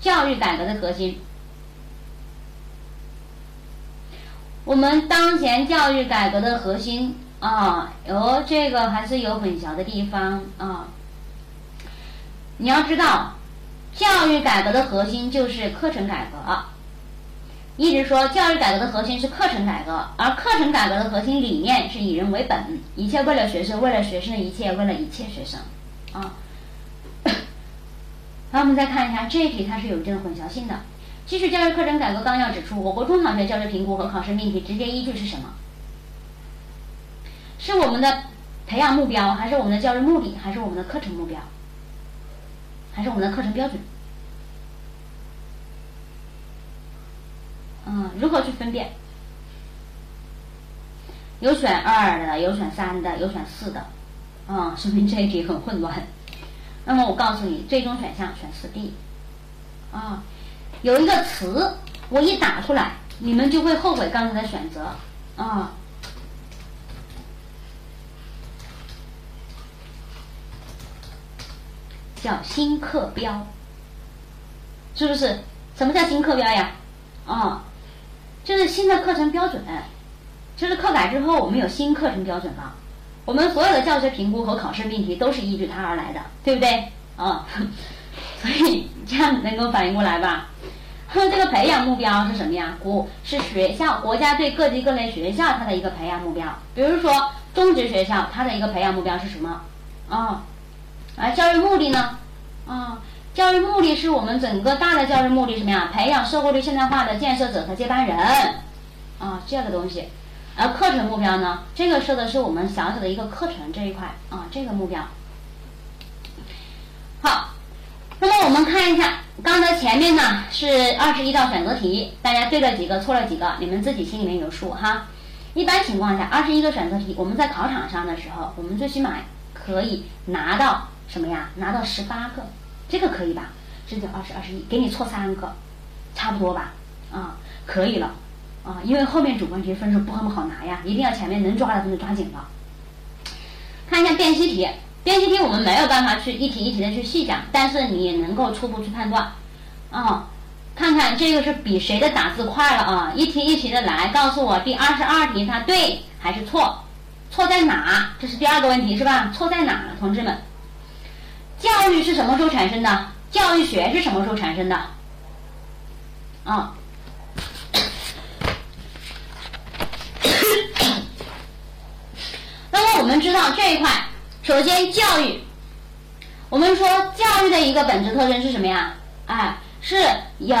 教育改革的核心，我们当前教育改革的核心啊，有这个还是有混淆的地方啊。你要知道，教育改革的核心就是课程改革。一直说教育改革的核心是课程改革，而课程改革的核心理念是以人为本，一切为了学生，为了学生的一切，为了一切学生，啊。好，我们再看一下这一题，它是有一定的混淆性的。其实教育课程改革纲要指出，我国中小学教学评估和考试命题直接依据是什么？是我们的培养目标，还是我们的教育目的，还是我们的课程目标，还是我们的课程标准？嗯，如何去分辨？有选二的，有选三的，有选四的，啊，说明这一题很混乱。那么我告诉你，最终选项选四 D。啊，有一个词，我一打出来，你们就会后悔刚才的选择。啊，叫新课标，是不是？什么叫新课标呀？啊？就是新的课程标准，就是课改之后，我们有新课程标准了。我们所有的教学评估和考试命题都是依据它而来的，对不对？啊，所以这样能够反应过来吧？那 这个培养目标是什么呀？国是学校国家对各级各类学校它的一个培养目标。比如说中职学校，它的一个培养目标是什么？啊，而教育目的呢？啊。教育目的是我们整个大的教育目的什么呀？培养社会主义现代化的建设者和接班人，啊，这个东西。而课程目标呢？这个说的是我们小小的一个课程这一块啊，这个目标。好，那么我们看一下，刚才前面呢是二十一道选择题，大家对了几个，错了几个，你们自己心里面有数哈。一般情况下，二十一个选择题，我们在考场上的时候，我们最起码可以拿到什么呀？拿到十八个。这个可以吧？十九、二十、二十一，给你错三个，差不多吧？啊，可以了，啊，因为后面主观题分数不那么好拿呀，一定要前面能抓的分数抓紧了。看一下辨析题，辨析题我们没有办法去一题一题的去细讲，但是你能够初步去判断，啊，看看这个是比谁的打字快了啊？一题一题的来，告诉我第二十二题它对还是错？错在哪？这是第二个问题是吧？错在哪，同志们？教育是什么时候产生的？教育学是什么时候产生的？啊，那么我们知道这一块，首先教育，我们说教育的一个本质特征是什么呀？哎，是有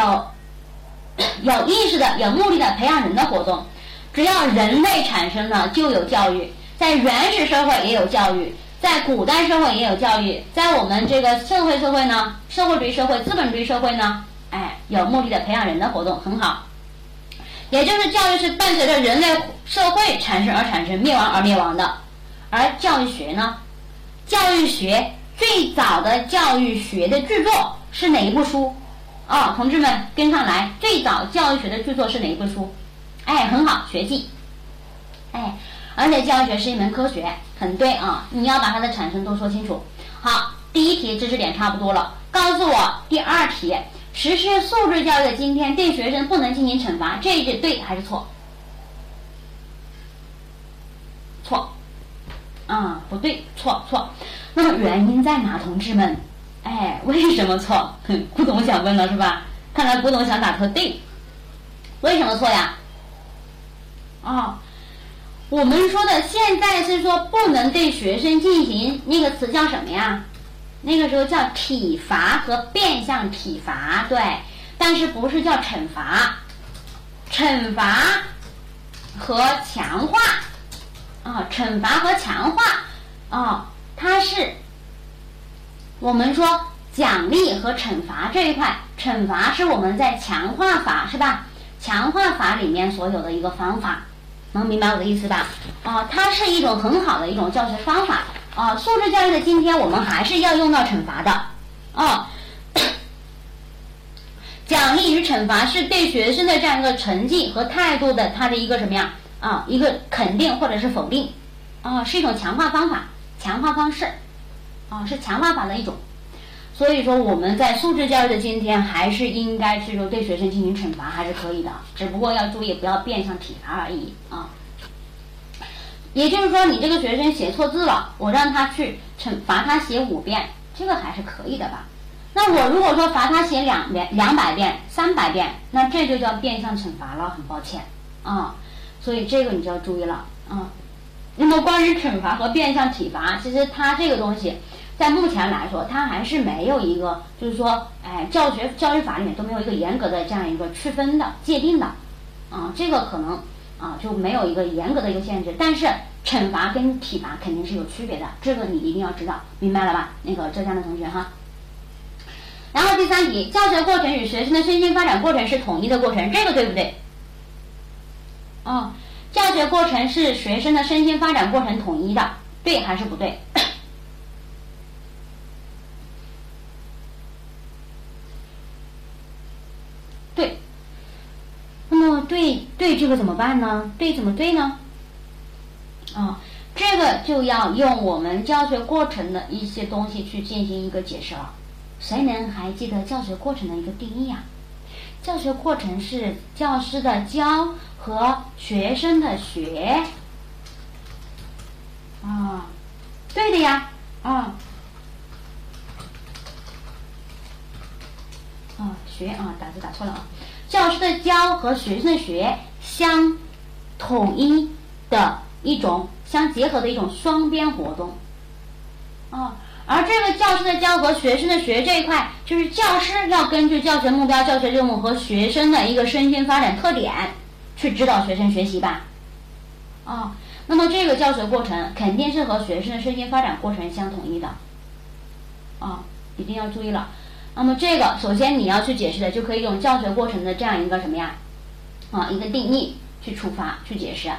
有意识的、有目的的培养人的活动。只要人类产生了，就有教育，在原始社会也有教育。在古代社会也有教育，在我们这个社会社会呢，社会主义社会、资本主义社会呢，哎，有目的的培养人的活动很好。也就是教育是伴随着人类社会产生而产生，灭亡而灭亡的。而教育学呢，教育学最早的教育学的著作是哪一部书？啊，同志们跟上来，最早教育学的著作是哪一部书？哎，很好，学记。哎。而且教学是一门科学，很对啊！你要把它的产生都说清楚。好，第一题知识点差不多了，告诉我第二题：实施素质教育的今天，对学生不能进行惩罚，这一句对还是错？错。啊，不对，错错。那么原因在哪，同志们？哎，为什么错？哼 古董想问了是吧？看来古董想打错对。为什么错呀？啊，我们说的现在是说不能对学生进行那个词叫什么呀？那个时候叫体罚和变相体罚，对，但是不是叫惩罚？惩罚和强化啊，惩罚和强化啊，它是我们说奖励和惩罚这一块，惩罚是我们在强化法是吧？强化法里面所有的一个方法。能明白我的意思吧？啊，它是一种很好的一种教学方法啊。素质教育的今天，我们还是要用到惩罚的啊。奖励与惩罚是对学生的这样一个成绩和态度的他的一个什么呀？啊，一个肯定或者是否定啊，是一种强化方法、强化方式啊，是强化法的一种。所以说，我们在素质教育的今天，还是应该去说对学生进行惩罚，还是可以的。只不过要注意，不要变相体罚而已啊。也就是说，你这个学生写错字了，我让他去惩罚他写五遍，这个还是可以的吧？那我如果说罚他写两遍、两百遍、三百遍，那这就叫变相惩罚了。很抱歉啊，所以这个你就要注意了啊。那么关于惩罚和变相体罚，其实它这个东西。在目前来说，它还是没有一个，就是说，哎，教学教育法里面都没有一个严格的这样一个区分的界定的，啊，这个可能啊就没有一个严格的一个限制。但是惩罚跟体罚肯定是有区别的，这个你一定要知道，明白了吧？那个浙江的同学哈。然后第三题，教学过程与学生的身心发展过程是统一的过程，这个对不对？哦，教学过程是学生的身心发展过程统一的，对还是不对那么对对这个怎么办呢？对怎么对呢？啊，这个就要用我们教学过程的一些东西去进行一个解释了。谁能还记得教学过程的一个定义呀？教学过程是教师的教和学生的学。啊，对的呀，啊。啊，学啊，打字打错了啊！教师的教和学生的学相统一的一种相结合的一种双边活动。啊，而这个教师的教和学生的学这一块，就是教师要根据教学目标、教学任务和学生的一个身心发展特点，去指导学生学习吧。啊，那么这个教学过程肯定是和学生的身心发展过程相统一的。啊，一定要注意了。那么这个首先你要去解释的，就可以用教学过程的这样一个什么呀？啊，一个定义去处罚去解释，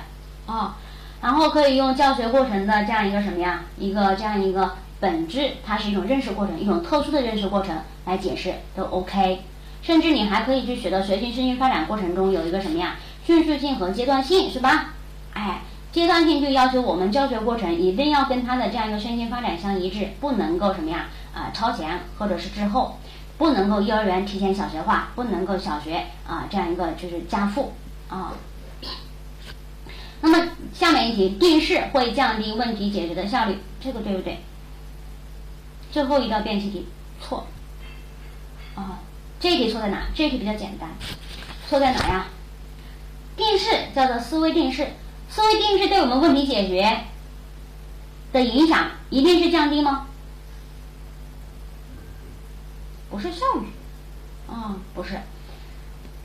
啊，然后可以用教学过程的这样一个什么呀？一个这样一个本质，它是一种认识过程，一种特殊的认识过程来解释都 OK。甚至你还可以去学到学习身心发展过程中有一个什么呀？迅速性和阶段性是吧？哎，阶段性就要求我们教学过程一定要跟他的这样一个身心发展相一致，不能够什么呀？啊，超前或者是滞后。不能够幼儿园提前小学化，不能够小学啊这样一个就是加负啊。那么下面一题，定式会降低问题解决的效率，这个对不对？最后一道辨析题错啊，这题错在哪？这题比较简单，错在哪呀？定式叫做思维定式，思维定式对我们问题解决的影响一定是降低吗？不是效率，啊，不是，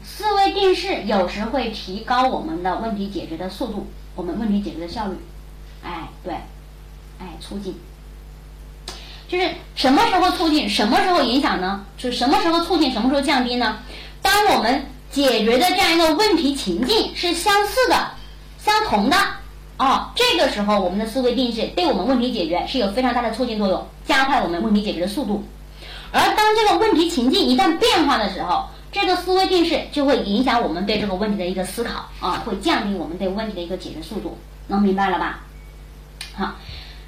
思维定式有时会提高我们的问题解决的速度，我们问题解决的效率，哎，对，哎，促进，就是什么时候促进，什么时候影响呢？就什么时候促进，什么时候降低呢？当我们解决的这样一个问题情境是相似的、相同的，哦，这个时候我们的思维定式对我们问题解决是有非常大的促进作用，加快我们问题解决的速度。而当这个问题情境一旦变化的时候，这个思维定式就会影响我们对这个问题的一个思考啊，会降低我们对问题的一个解决速度，能明白了吧？好，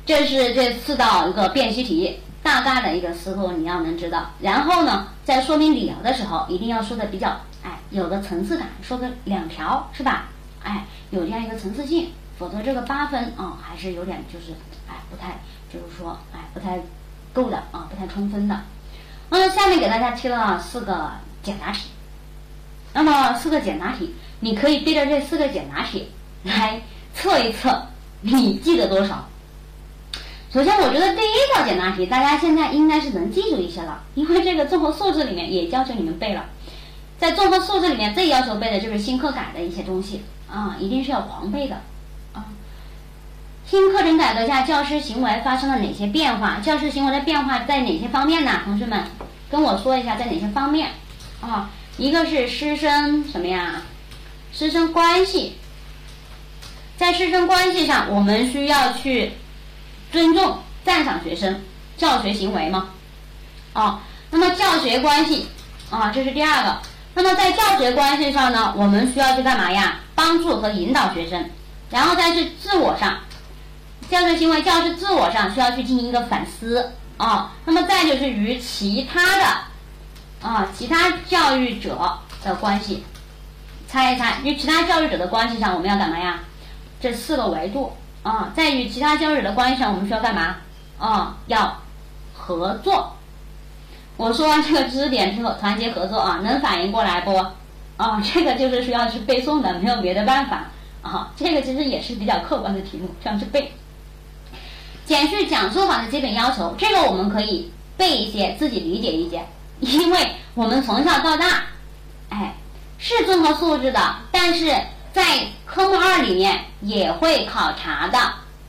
这是这四道一个辨析题大概的一个思路，你要能知道。然后呢，在说明理由的时候，一定要说的比较哎，有个层次感，说个两条是吧？哎，有这样一个层次性否则这个八分啊还是有点就是哎不太就是说哎不太够的啊不太充分的。嗯，下面给大家提了四个简答题，那么四个简答题，你可以对着这四个简答题来测一测你记得多少。首先，我觉得第一道简答题大家现在应该是能记住一些了，因为这个综合素质里面也要求你们背了。在综合素质里面最要求背的就是新课改的一些东西啊，一定是要狂背的。新课程改革下，教师行为发生了哪些变化？教师行为的变化在哪些方面呢？同学们跟我说一下，在哪些方面啊？一个是师生什么呀？师生关系，在师生关系上，我们需要去尊重、赞赏学生教学行为吗？哦，那么教学关系啊，这是第二个。那么在教学关系上呢，我们需要去干嘛呀？帮助和引导学生，然后再是自我上。教学行为，教师自我上需要去进行一个反思啊。那么再就是与其他的啊其他教育者的关系，猜一猜，与其他教育者的关系上我们要干嘛呀？这四个维度啊，在与其他教育者的关系上，我们需要干嘛？啊，要合作。我说完这个知识点之后，团结合作啊，能反应过来不？啊，这个就是需要去背诵的，没有别的办法啊。这个其实也是比较客观的题目，需要去背。简述讲述法的基本要求，这个我们可以背一些，自己理解一些，因为我们从小到大，哎，是综合素质的，但是在科目二里面也会考察的，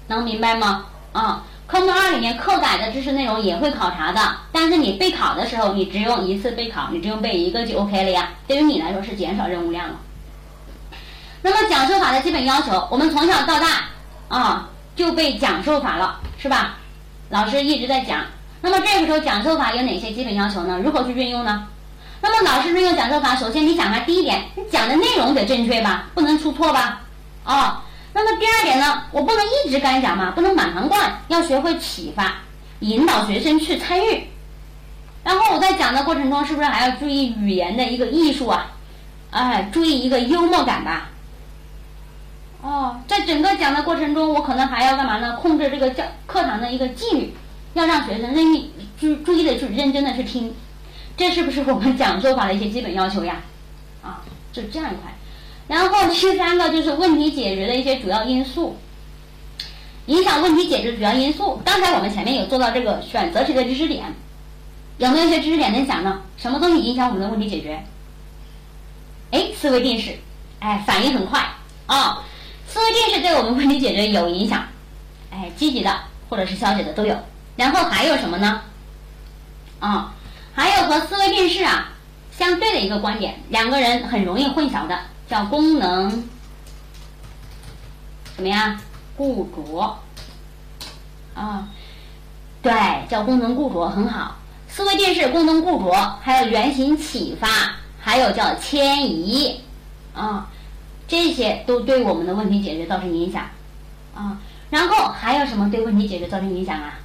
能明白吗？啊，科目二里面课改的知识内容也会考察的，但是你备考的时候，你只用一次备考，你只用背一个就 OK 了呀，对于你来说是减少任务量了。那么讲授法的基本要求，我们从小到大啊就背讲授法了。是吧？老师一直在讲。那么这个时候讲授法有哪些基本要求呢？如何去运用呢？那么老师运用讲授法，首先你讲它第一点，你讲的内容得正确吧，不能出错吧？哦。那么第二点呢，我不能一直干讲嘛，不能满堂灌，要学会启发，引导学生去参与。然后我在讲的过程中，是不是还要注意语言的一个艺术啊？哎，注意一个幽默感吧。哦，在整个讲的过程中，我可能还要干嘛呢？控制这个教课堂的一个纪律，要让学生认意注注意的去认真的去听，这是不是我们讲授法的一些基本要求呀？啊，就这样一块。然后第三个就是问题解决的一些主要因素，影响问题解决主要因素。刚才我们前面有做到这个选择题的知识点，有没有一些知识点能讲呢？什么东西影响我们的问题解决？哎，思维定式，哎，反应很快啊。思维定式对我们问题解决有影响，哎，积极的或者是消极的都有。然后还有什么呢？啊，还有和思维定式啊相对的一个观点，两个人很容易混淆的，叫功能怎么样固着啊？对，叫功能固着很好。思维定式、功能固着，还有原型启发，还有叫迁移啊。这些都对我们的问题解决造成影响，啊，然后还有什么对问题解决造成影响啊？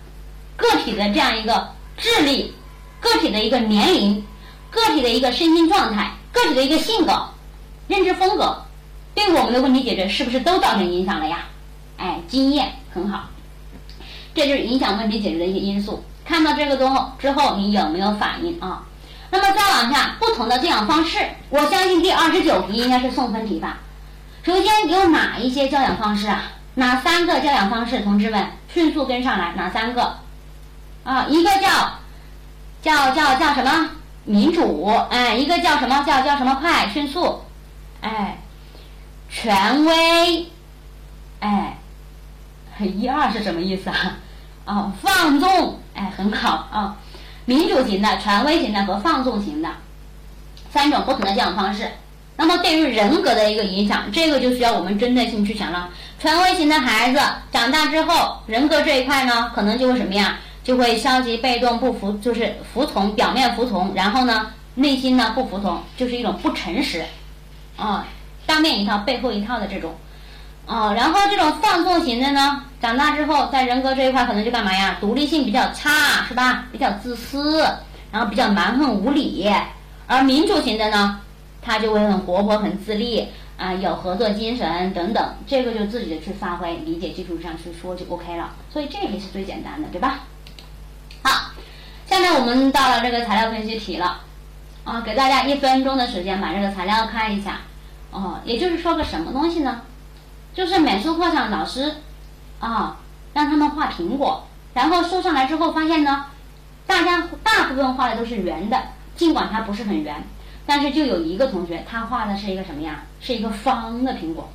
个体的这样一个智力，个体的一个年龄，个体的一个身心状态，个体的一个性格、认知风格，对我们的问题解决是不是都造成影响了呀？哎，经验很好，这就是影响问题解决的一些因素。看到这个之后，之后你有没有反应啊？那么再往下，不同的教养方式，我相信第二十九题应该是送分题吧。首先有哪一些教养方式啊？哪三个教养方式？同志们，迅速跟上来，哪三个？啊，一个叫叫叫叫什么民主？哎，一个叫什么叫叫什么快迅速？哎，权威？哎，一二是什么意思啊？哦，放纵？哎，很好啊，民主型的、权威型的和放纵型的三种不同的教养方式。那么对于人格的一个影响，这个就需要我们针对性去想了。权威型的孩子长大之后，人格这一块呢，可能就会什么呀？就会消极、被动、不服，就是服从，表面服从，然后呢，内心呢不服从，就是一种不诚实，啊，当面一套，背后一套的这种，啊，然后这种放纵型的呢，长大之后在人格这一块可能就干嘛呀？独立性比较差，是吧？比较自私，然后比较蛮横无理，而民主型的呢？他就会很活泼、很自立啊，有合作精神等等。这个就自己的去发挥，理解基础上去说就 OK 了。所以这个是最简单的，对吧？好，下面我们到了这个材料分析题了啊，给大家一分钟的时间把这个材料看一下。哦，也就是说个什么东西呢？就是美术课上老师啊让他们画苹果，然后收上来之后发现呢，大家大部分画的都是圆的，尽管它不是很圆，但是就有一个同学他画的是一个什么呀？是一个方的苹果。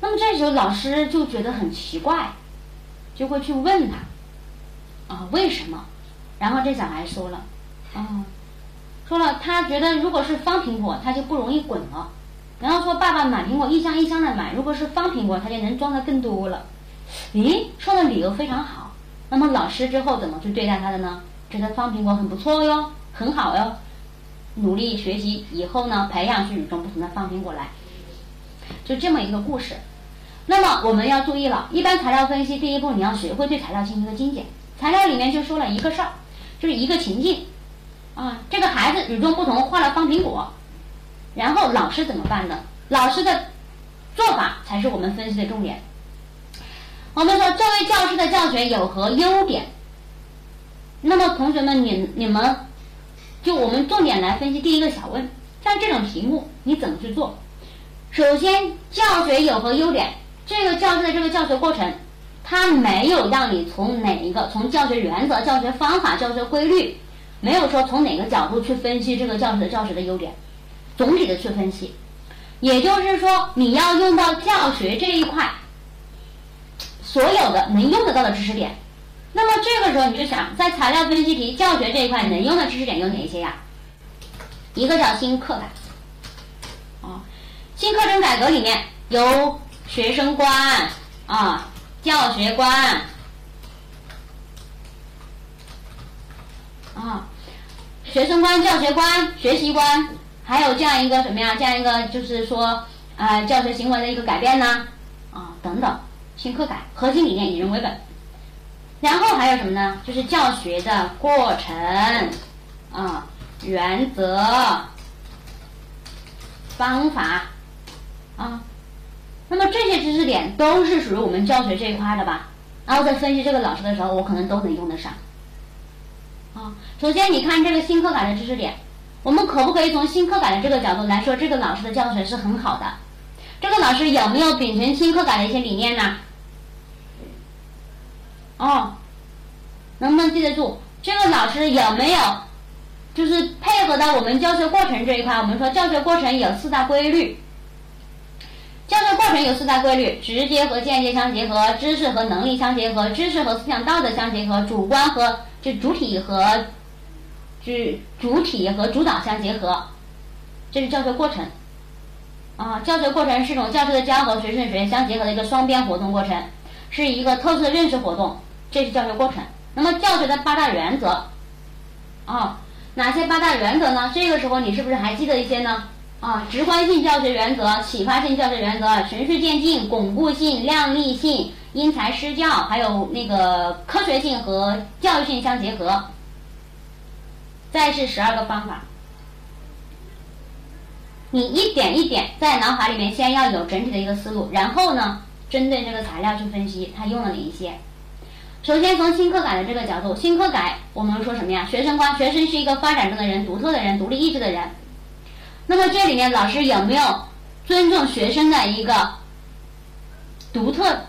那么这时候老师就觉得很奇怪，就会去问他啊为什么？然后这小孩说了，啊，说了他觉得如果是方苹果，它就不容易滚了。然后说爸爸买苹果一箱一箱的买，如果是方苹果，他就能装的更多了。咦，说的理由非常好。那么老师之后怎么去对待他的呢？觉得方苹果很不错哟，很好哟，努力学习，以后呢培养出与众不同的方苹果来。就这么一个故事。那么我们要注意了，一般材料分析第一步你要学会对材料进行一个精简。材料里面就说了一个事儿，就是一个情境啊，这个孩子与众不同，画了方苹果。然后老师怎么办呢？老师的做法才是我们分析的重点。我们说这位教师的教学有何优点？那么同学们，你你们就我们重点来分析第一个小问，像这种题目你怎么去做？首先，教学有何优点？这个教师的这个教学过程，他没有让你从哪一个从教学原则、教学方法、教学规律，没有说从哪个角度去分析这个教学的教学的优点。总体的去分析，也就是说，你要用到教学这一块，所有的能用得到的知识点。那么这个时候你就想，在材料分析题教学这一块能用的知识点有哪一些呀？一个叫新课改，啊，新课程改革里面有学生观啊，教学观啊，学生观、教学观、学习观。还有这样一个什么呀？这样一个就是说，啊，教学行为的一个改变呢，啊，等等，新课改核心理念以人为本。然后还有什么呢？就是教学的过程，啊，原则、方法，啊，那么这些知识点都是属于我们教学这一块的吧？然后在分析这个老师的时候，我可能都能用得上。啊，首先你看这个新课改的知识点。我们可不可以从新课改的这个角度来说，这个老师的教学是很好的？这个老师有没有秉承新课改的一些理念呢？哦，能不能记得住？这个老师有没有就是配合到我们教学过程这一块？我们说教学过程有四大规律，教学过程有四大规律：直接和间接相结合，知识和能力相结合，知识和思想道德相结合，主观和就主体和。是主体和主导相结合，这是教学过程。啊，教学过程是一种教师的教和学生的学员相结合的一个双边活动过程，是一个特殊认识活动，这是教学过程。那么教学的八大原则，啊，哪些八大原则呢？这个时候你是不是还记得一些呢？啊，直观性教学原则、启发性教学原则、循序渐进、巩固性、量力性、因材施教，还有那个科学性和教育性相结合。再是十二个方法，你一点一点在脑海里面先要有整体的一个思路，然后呢，针对这个材料去分析它用了哪一些。首先从新课改的这个角度，新课改我们说什么呀？学生观，学生是一个发展中的人，独特的人，独立意志的人。那么这里面老师有没有尊重学生的一个独特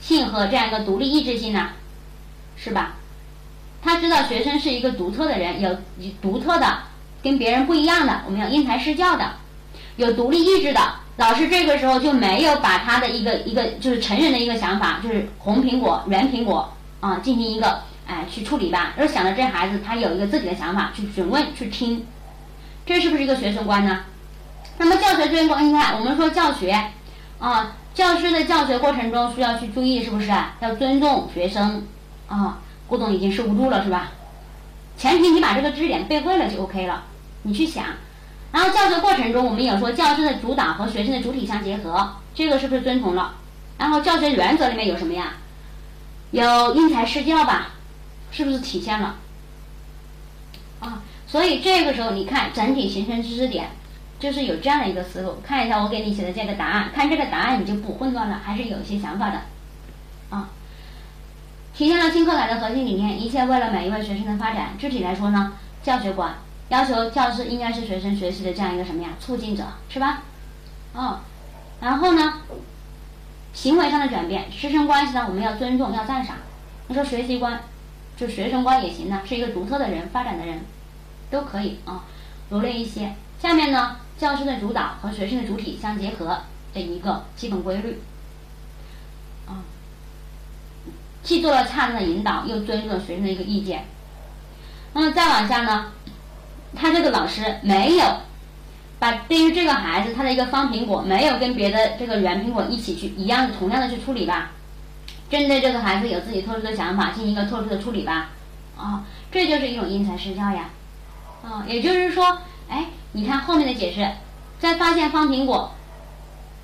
性和这样一个独立意志性呢？是吧？他知道学生是一个独特的人，有独特的、跟别人不一样的，我们要因材施教的，有独立意志的。老师这个时候就没有把他的一个一个就是成人的一个想法，就是红苹果、圆苹果啊，进行一个哎去处理吧，而想着这孩子他有一个自己的想法，去询问、去听，这是不是一个学生观呢？那么教学这边观，你看我们说教学啊，教师的教学过程中需要去注意，是不是要尊重学生啊？古董已经收不住了，是吧？前提你把这个知识点背会了就 OK 了。你去想，然后教学过程中，我们有说教师的主导和学生的主体相结合，这个是不是遵从了？然后教学原则里面有什么呀？有因材施教吧，是不是体现了？啊，所以这个时候你看整体形成知识点，就是有这样的一个思路。看一下我给你写的这个答案，看这个答案你就不混乱了，还是有一些想法的，啊。体现了新课改的核心理念，一切为了每一位学生的发展。具体来说呢，教学观要求教师应该是学生学习的这样一个什么呀，促进者，是吧？哦，然后呢，行为上的转变，师生关系呢，我们要尊重，要赞赏。你说学习观，就学生观也行呢，是一个独特的人，发展的人，都可以啊，罗列一些。下面呢，教师的主导和学生的主体相结合的一个基本规律啊。既做了恰当的引导，又尊重了学生的一个意见。那么再往下呢，他这个老师没有把对于这个孩子他的一个方苹果，没有跟别的这个圆苹果一起去一样同样的去处理吧。针对这个孩子有自己特殊的想法，进行一个特殊的处理吧。啊，这就是一种因材施教呀。啊，也就是说，哎，你看后面的解释，在发现方苹果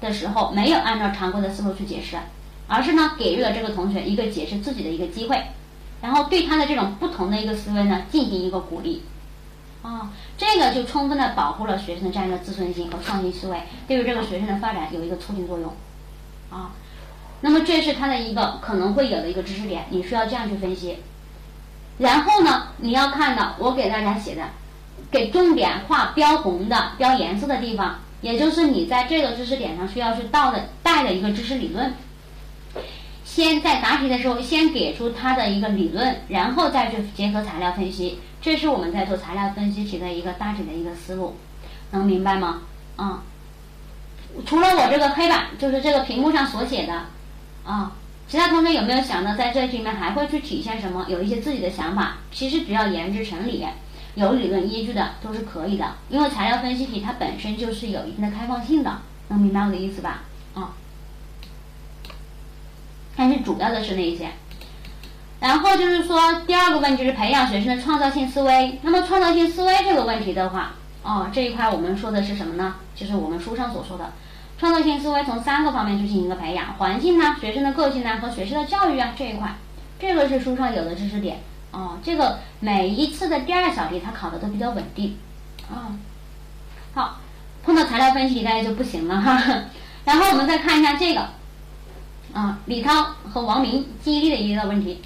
的时候，没有按照常规的思路去解释。而是呢，给予了这个同学一个解释自己的一个机会，然后对他的这种不同的一个思维呢进行一个鼓励，啊，这个就充分的保护了学生的这样一个自尊心和创新思维，对于这个学生的发展有一个促进作用，啊，那么这是他的一个可能会有的一个知识点，你需要这样去分析，然后呢，你要看到我给大家写的，给重点画标红的标颜色的地方，也就是你在这个知识点上需要去到的带的一个知识理论。先在答题的时候，先给出它的一个理论，然后再去结合材料分析，这是我们在做材料分析题的一个大体的一个思路，能明白吗？啊，除了我这个黑板，就是这个屏幕上所写的，啊，其他同学有没有想到在这里面还会去体现什么？有一些自己的想法，其实只要言之成理，有理论依据的都是可以的，因为材料分析题它本身就是有一定的开放性的，能明白我的意思吧？啊。但是主要的是那一些，然后就是说第二个问题是培养学生的创造性思维。那么创造性思维这个问题的话，哦这一块我们说的是什么呢？就是我们书上所说的创造性思维从三个方面去进行一个培养：环境呢、学生的个性呢和学生的教育啊这一块。这个是书上有的知识点哦。这个每一次的第二小题它考的都比较稳定啊。好，碰到材料分析大家就不行了哈。然后我们再看一下这个。啊，李涛和王明记忆力的一个问题。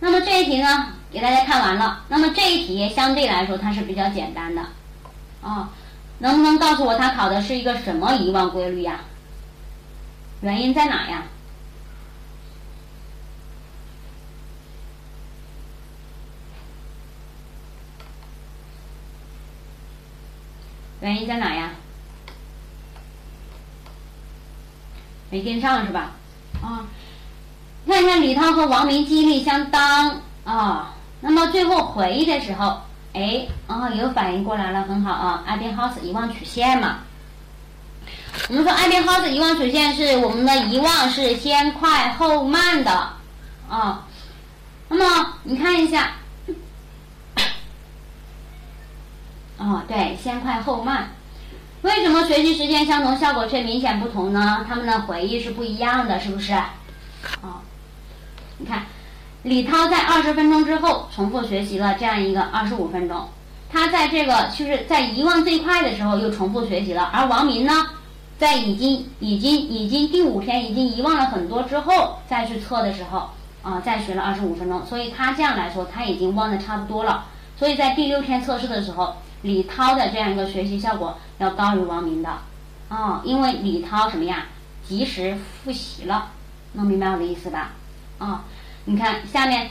那么这一题呢，给大家看完了。那么这一题相对来说它是比较简单的，啊，能不能告诉我它考的是一个什么遗忘规律呀？原因在哪呀？原因在哪呀？没跟上是吧？啊，看一下李涛和王明记忆力相当啊。那么最后回忆的时候，哎，啊，有反应过来了，很好啊。艾宾浩斯遗忘曲线嘛。我们说艾宾浩斯遗忘曲线是我们的遗忘是先快后慢的啊。那么你看一下。哦，对，先快后慢，为什么学习时间相同，效果却明显不同呢？他们的回忆是不一样的，是不是？哦，你看，李涛在二十分钟之后重复学习了这样一个二十五分钟，他在这个就是在遗忘最快的时候又重复学习了，而王明呢，在已经已经已经第五天已经遗忘了很多之后再去测的时候，啊，再学了二十五分钟，所以他这样来说他已经忘的差不多了，所以在第六天测试的时候。李涛的这样一个学习效果要高于王明的，啊，因为李涛什么呀，及时复习了，能明白我的意思吧？啊，你看下面，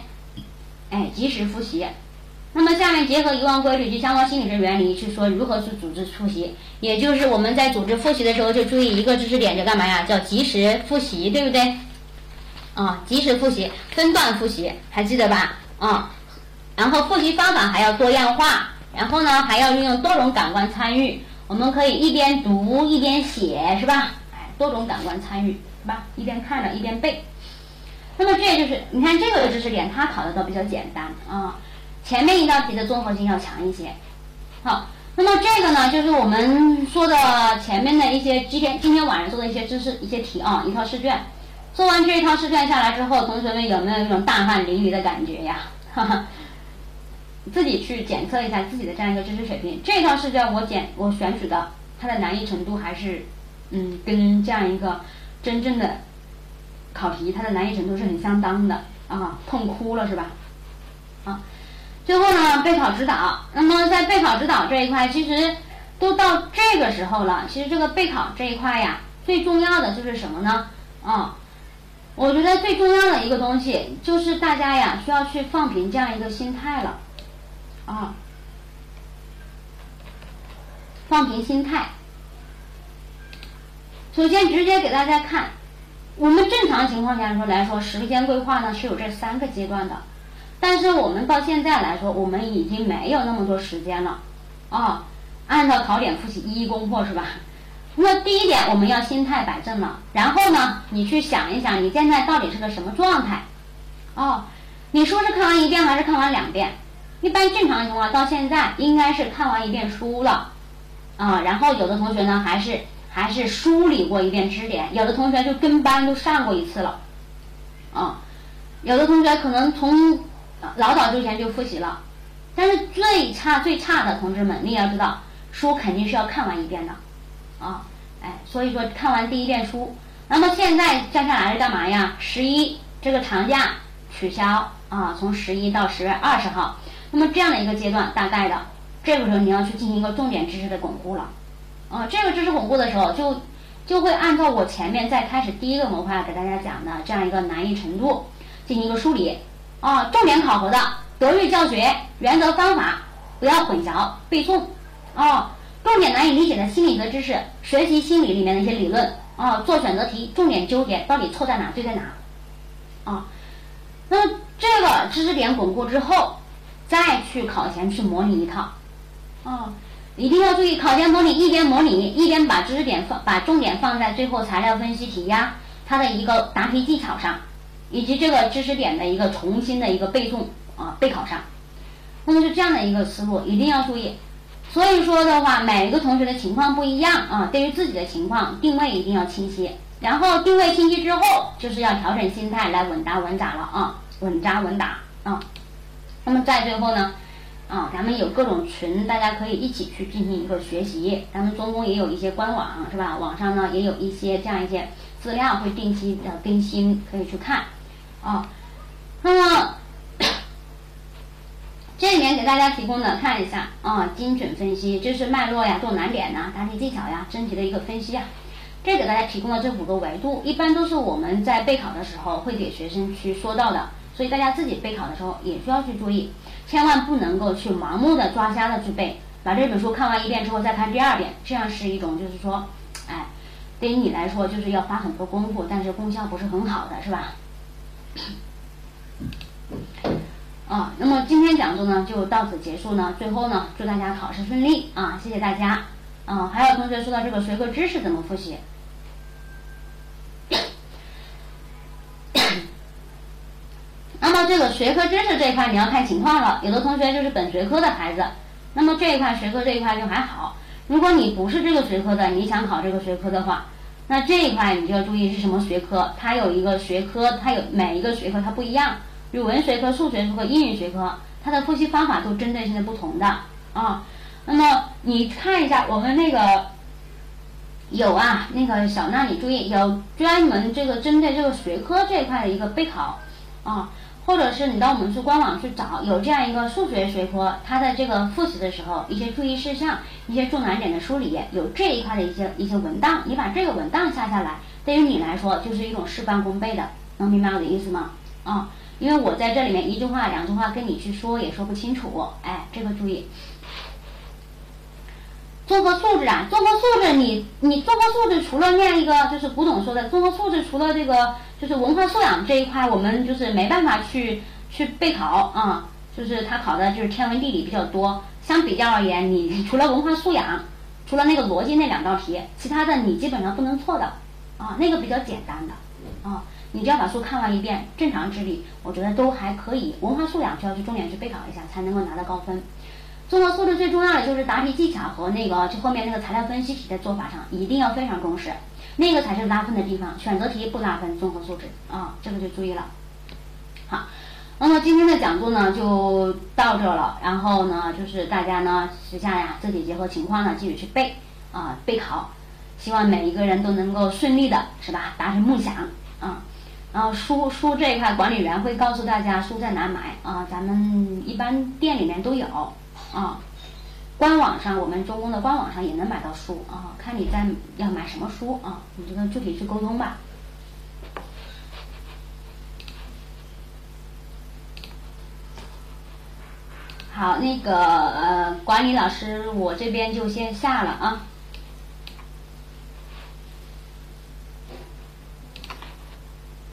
哎，及时复习，那么下面结合遗忘规律及相关心理学原理去说如何去组织复习，也就是我们在组织复习的时候就注意一个知识点，叫干嘛呀？叫及时复习，对不对？啊，及时复习，分段复习，还记得吧？啊，然后复习方法还要多样化。然后呢，还要运用多种感官参与。我们可以一边读一边写，是吧？哎，多种感官参与，是吧？一边看着一边背。那么这就是你看这个知识点，它考的都比较简单啊。前面一道题的综合性要强一些。好，那么这个呢，就是我们说的前面的一些今天今天晚上做的一些知识一些题啊，一套试卷。做完这一套试卷下来之后，同学们有没有一种大汗淋漓的感觉呀？哈哈，自己去检测一下自己的这样一个知识水平。这套试卷我检我选取的，它的难易程度还是嗯，跟这样一个真正的考题它的难易程度是很相当的啊，痛哭了是吧？啊。最后呢，备考指导。那么在备考指导这一块，其实都到这个时候了。其实这个备考这一块呀，最重要的就是什么呢？啊，我觉得最重要的一个东西就是大家呀需要去放平这样一个心态了。啊，放平心态。首先直接给大家看，我们正常情况下说来说，时间规划呢是有这三个阶段的。但是我们到现在来说，我们已经没有那么多时间了，啊，按照考点复习一一攻破是吧？那第一点，我们要心态摆正了。然后呢，你去想一想，你现在到底是个什么状态？哦，你说是看完一遍还是看完两遍？一般正常情况到现在应该是看完一遍书了，啊，然后有的同学呢还是还是梳理过一遍知识点，有的同学就跟班都上过一次了，啊，有的同学可能从。老早之前就复习了，但是最差最差的同志们，你也要知道，书肯定是要看完一遍的，啊，哎，所以说看完第一遍书，那么现在接下来是干嘛呀？十一这个长假取消啊，从十一到十月二十号，那么这样的一个阶段，大概的这个时候你要去进行一个重点知识的巩固了，啊，这个知识巩固的时候，就就会按照我前面在开始第一个模块给大家讲的这样一个难易程度进行一个梳理。啊，重点考核的德育教学原则方法不要混淆背诵。啊，重点难以理解的心理学知识，学习心理里面的一些理论。啊，做选择题重点纠结到底错在哪对在哪。啊，那么这个知识点巩固之后，再去考前去模拟一套。啊，一定要注意考前模拟，一边模拟一边把知识点放，把重点放在最后材料分析题呀，它的一个答题技巧上。以及这个知识点的一个重新的一个背诵啊备考上，那么是这样的一个思路，一定要注意。所以说的话，每一个同学的情况不一样啊，对于自己的情况定位一定要清晰。然后定位清晰之后，就是要调整心态来稳打稳扎了啊，稳扎稳打啊。那么在最后呢，啊，咱们有各种群，大家可以一起去进行一个学习。咱们中公也有一些官网是吧？网上呢也有一些这样一些资料会定期的更新，可以去看。啊，那么这里面给大家提供的看一下啊，精准分析，这是脉络呀、做难点呐、答题技巧呀、真题的一个分析呀。这给大家提供了这五个维度，一般都是我们在备考的时候会给学生去说到的，所以大家自己备考的时候也需要去注意，千万不能够去盲目的抓瞎的去背，把这本书看完一遍之后再看第二遍，这样是一种就是说，哎，对于你来说就是要花很多功夫，但是功效不是很好的，是吧？啊，那么今天讲座呢就到此结束呢。最后呢，祝大家考试顺利啊！谢谢大家。啊，还有同学说到这个学科知识怎么复习？学科知识这一块你要看情况了。有的同学就是本学科的孩子，那么这一块学科这一块就还好。如果你不是这个学科的，你想考这个学科的话。那这一块你就要注意是什么学科，它有一个学科，它有每一个学科它不一样，语文学科、数学学科、英语学科，它的复习方法都针对性的不同的啊。那么你看一下我们那个有啊，那个小娜你注意有专门这个针对这个学科这一块的一个备考啊。或者是你到我们去官网去找，有这样一个数学学科，它的这个复习的时候，一些注意事项，一些重难点的梳理，有这一块的一些一些文档，你把这个文档下下来，对于你来说就是一种事半功倍的，能明白我的意思吗？啊，因为我在这里面一句话两句话跟你去说也说不清楚，哎，这个注意。综合素质啊，综合素质，你你综合素质除了念一个就是古董说的综合素质，除了这个就是文化素养这一块，我们就是没办法去去备考啊，就是他考的就是天文地理比较多。相比较而言，你除了文化素养，除了那个逻辑那两道题，其他的你基本上不能错的啊，那个比较简单的啊，你只要把书看完一遍，正常智力我觉得都还可以。文化素养需要去重点去备考一下，才能够拿到高分。综合素质最重要的就是答题技巧和那个就后面那个材料分析题的做法上一定要非常重视，那个才是拉分的地方。选择题不拉分，综合素质啊，这个就注意了。好，那么今天的讲座呢就到这了，然后呢就是大家呢时下呀自己结合情况呢继续去背啊备考，希望每一个人都能够顺利的是吧达成梦想啊。然后书书这一块管理员会告诉大家书在哪买啊，咱们一般店里面都有。啊，官网上我们中公的官网上也能买到书啊，看你在要买什么书啊，你就跟具体去沟通吧。好，那个呃，管理老师，我这边就先下了啊。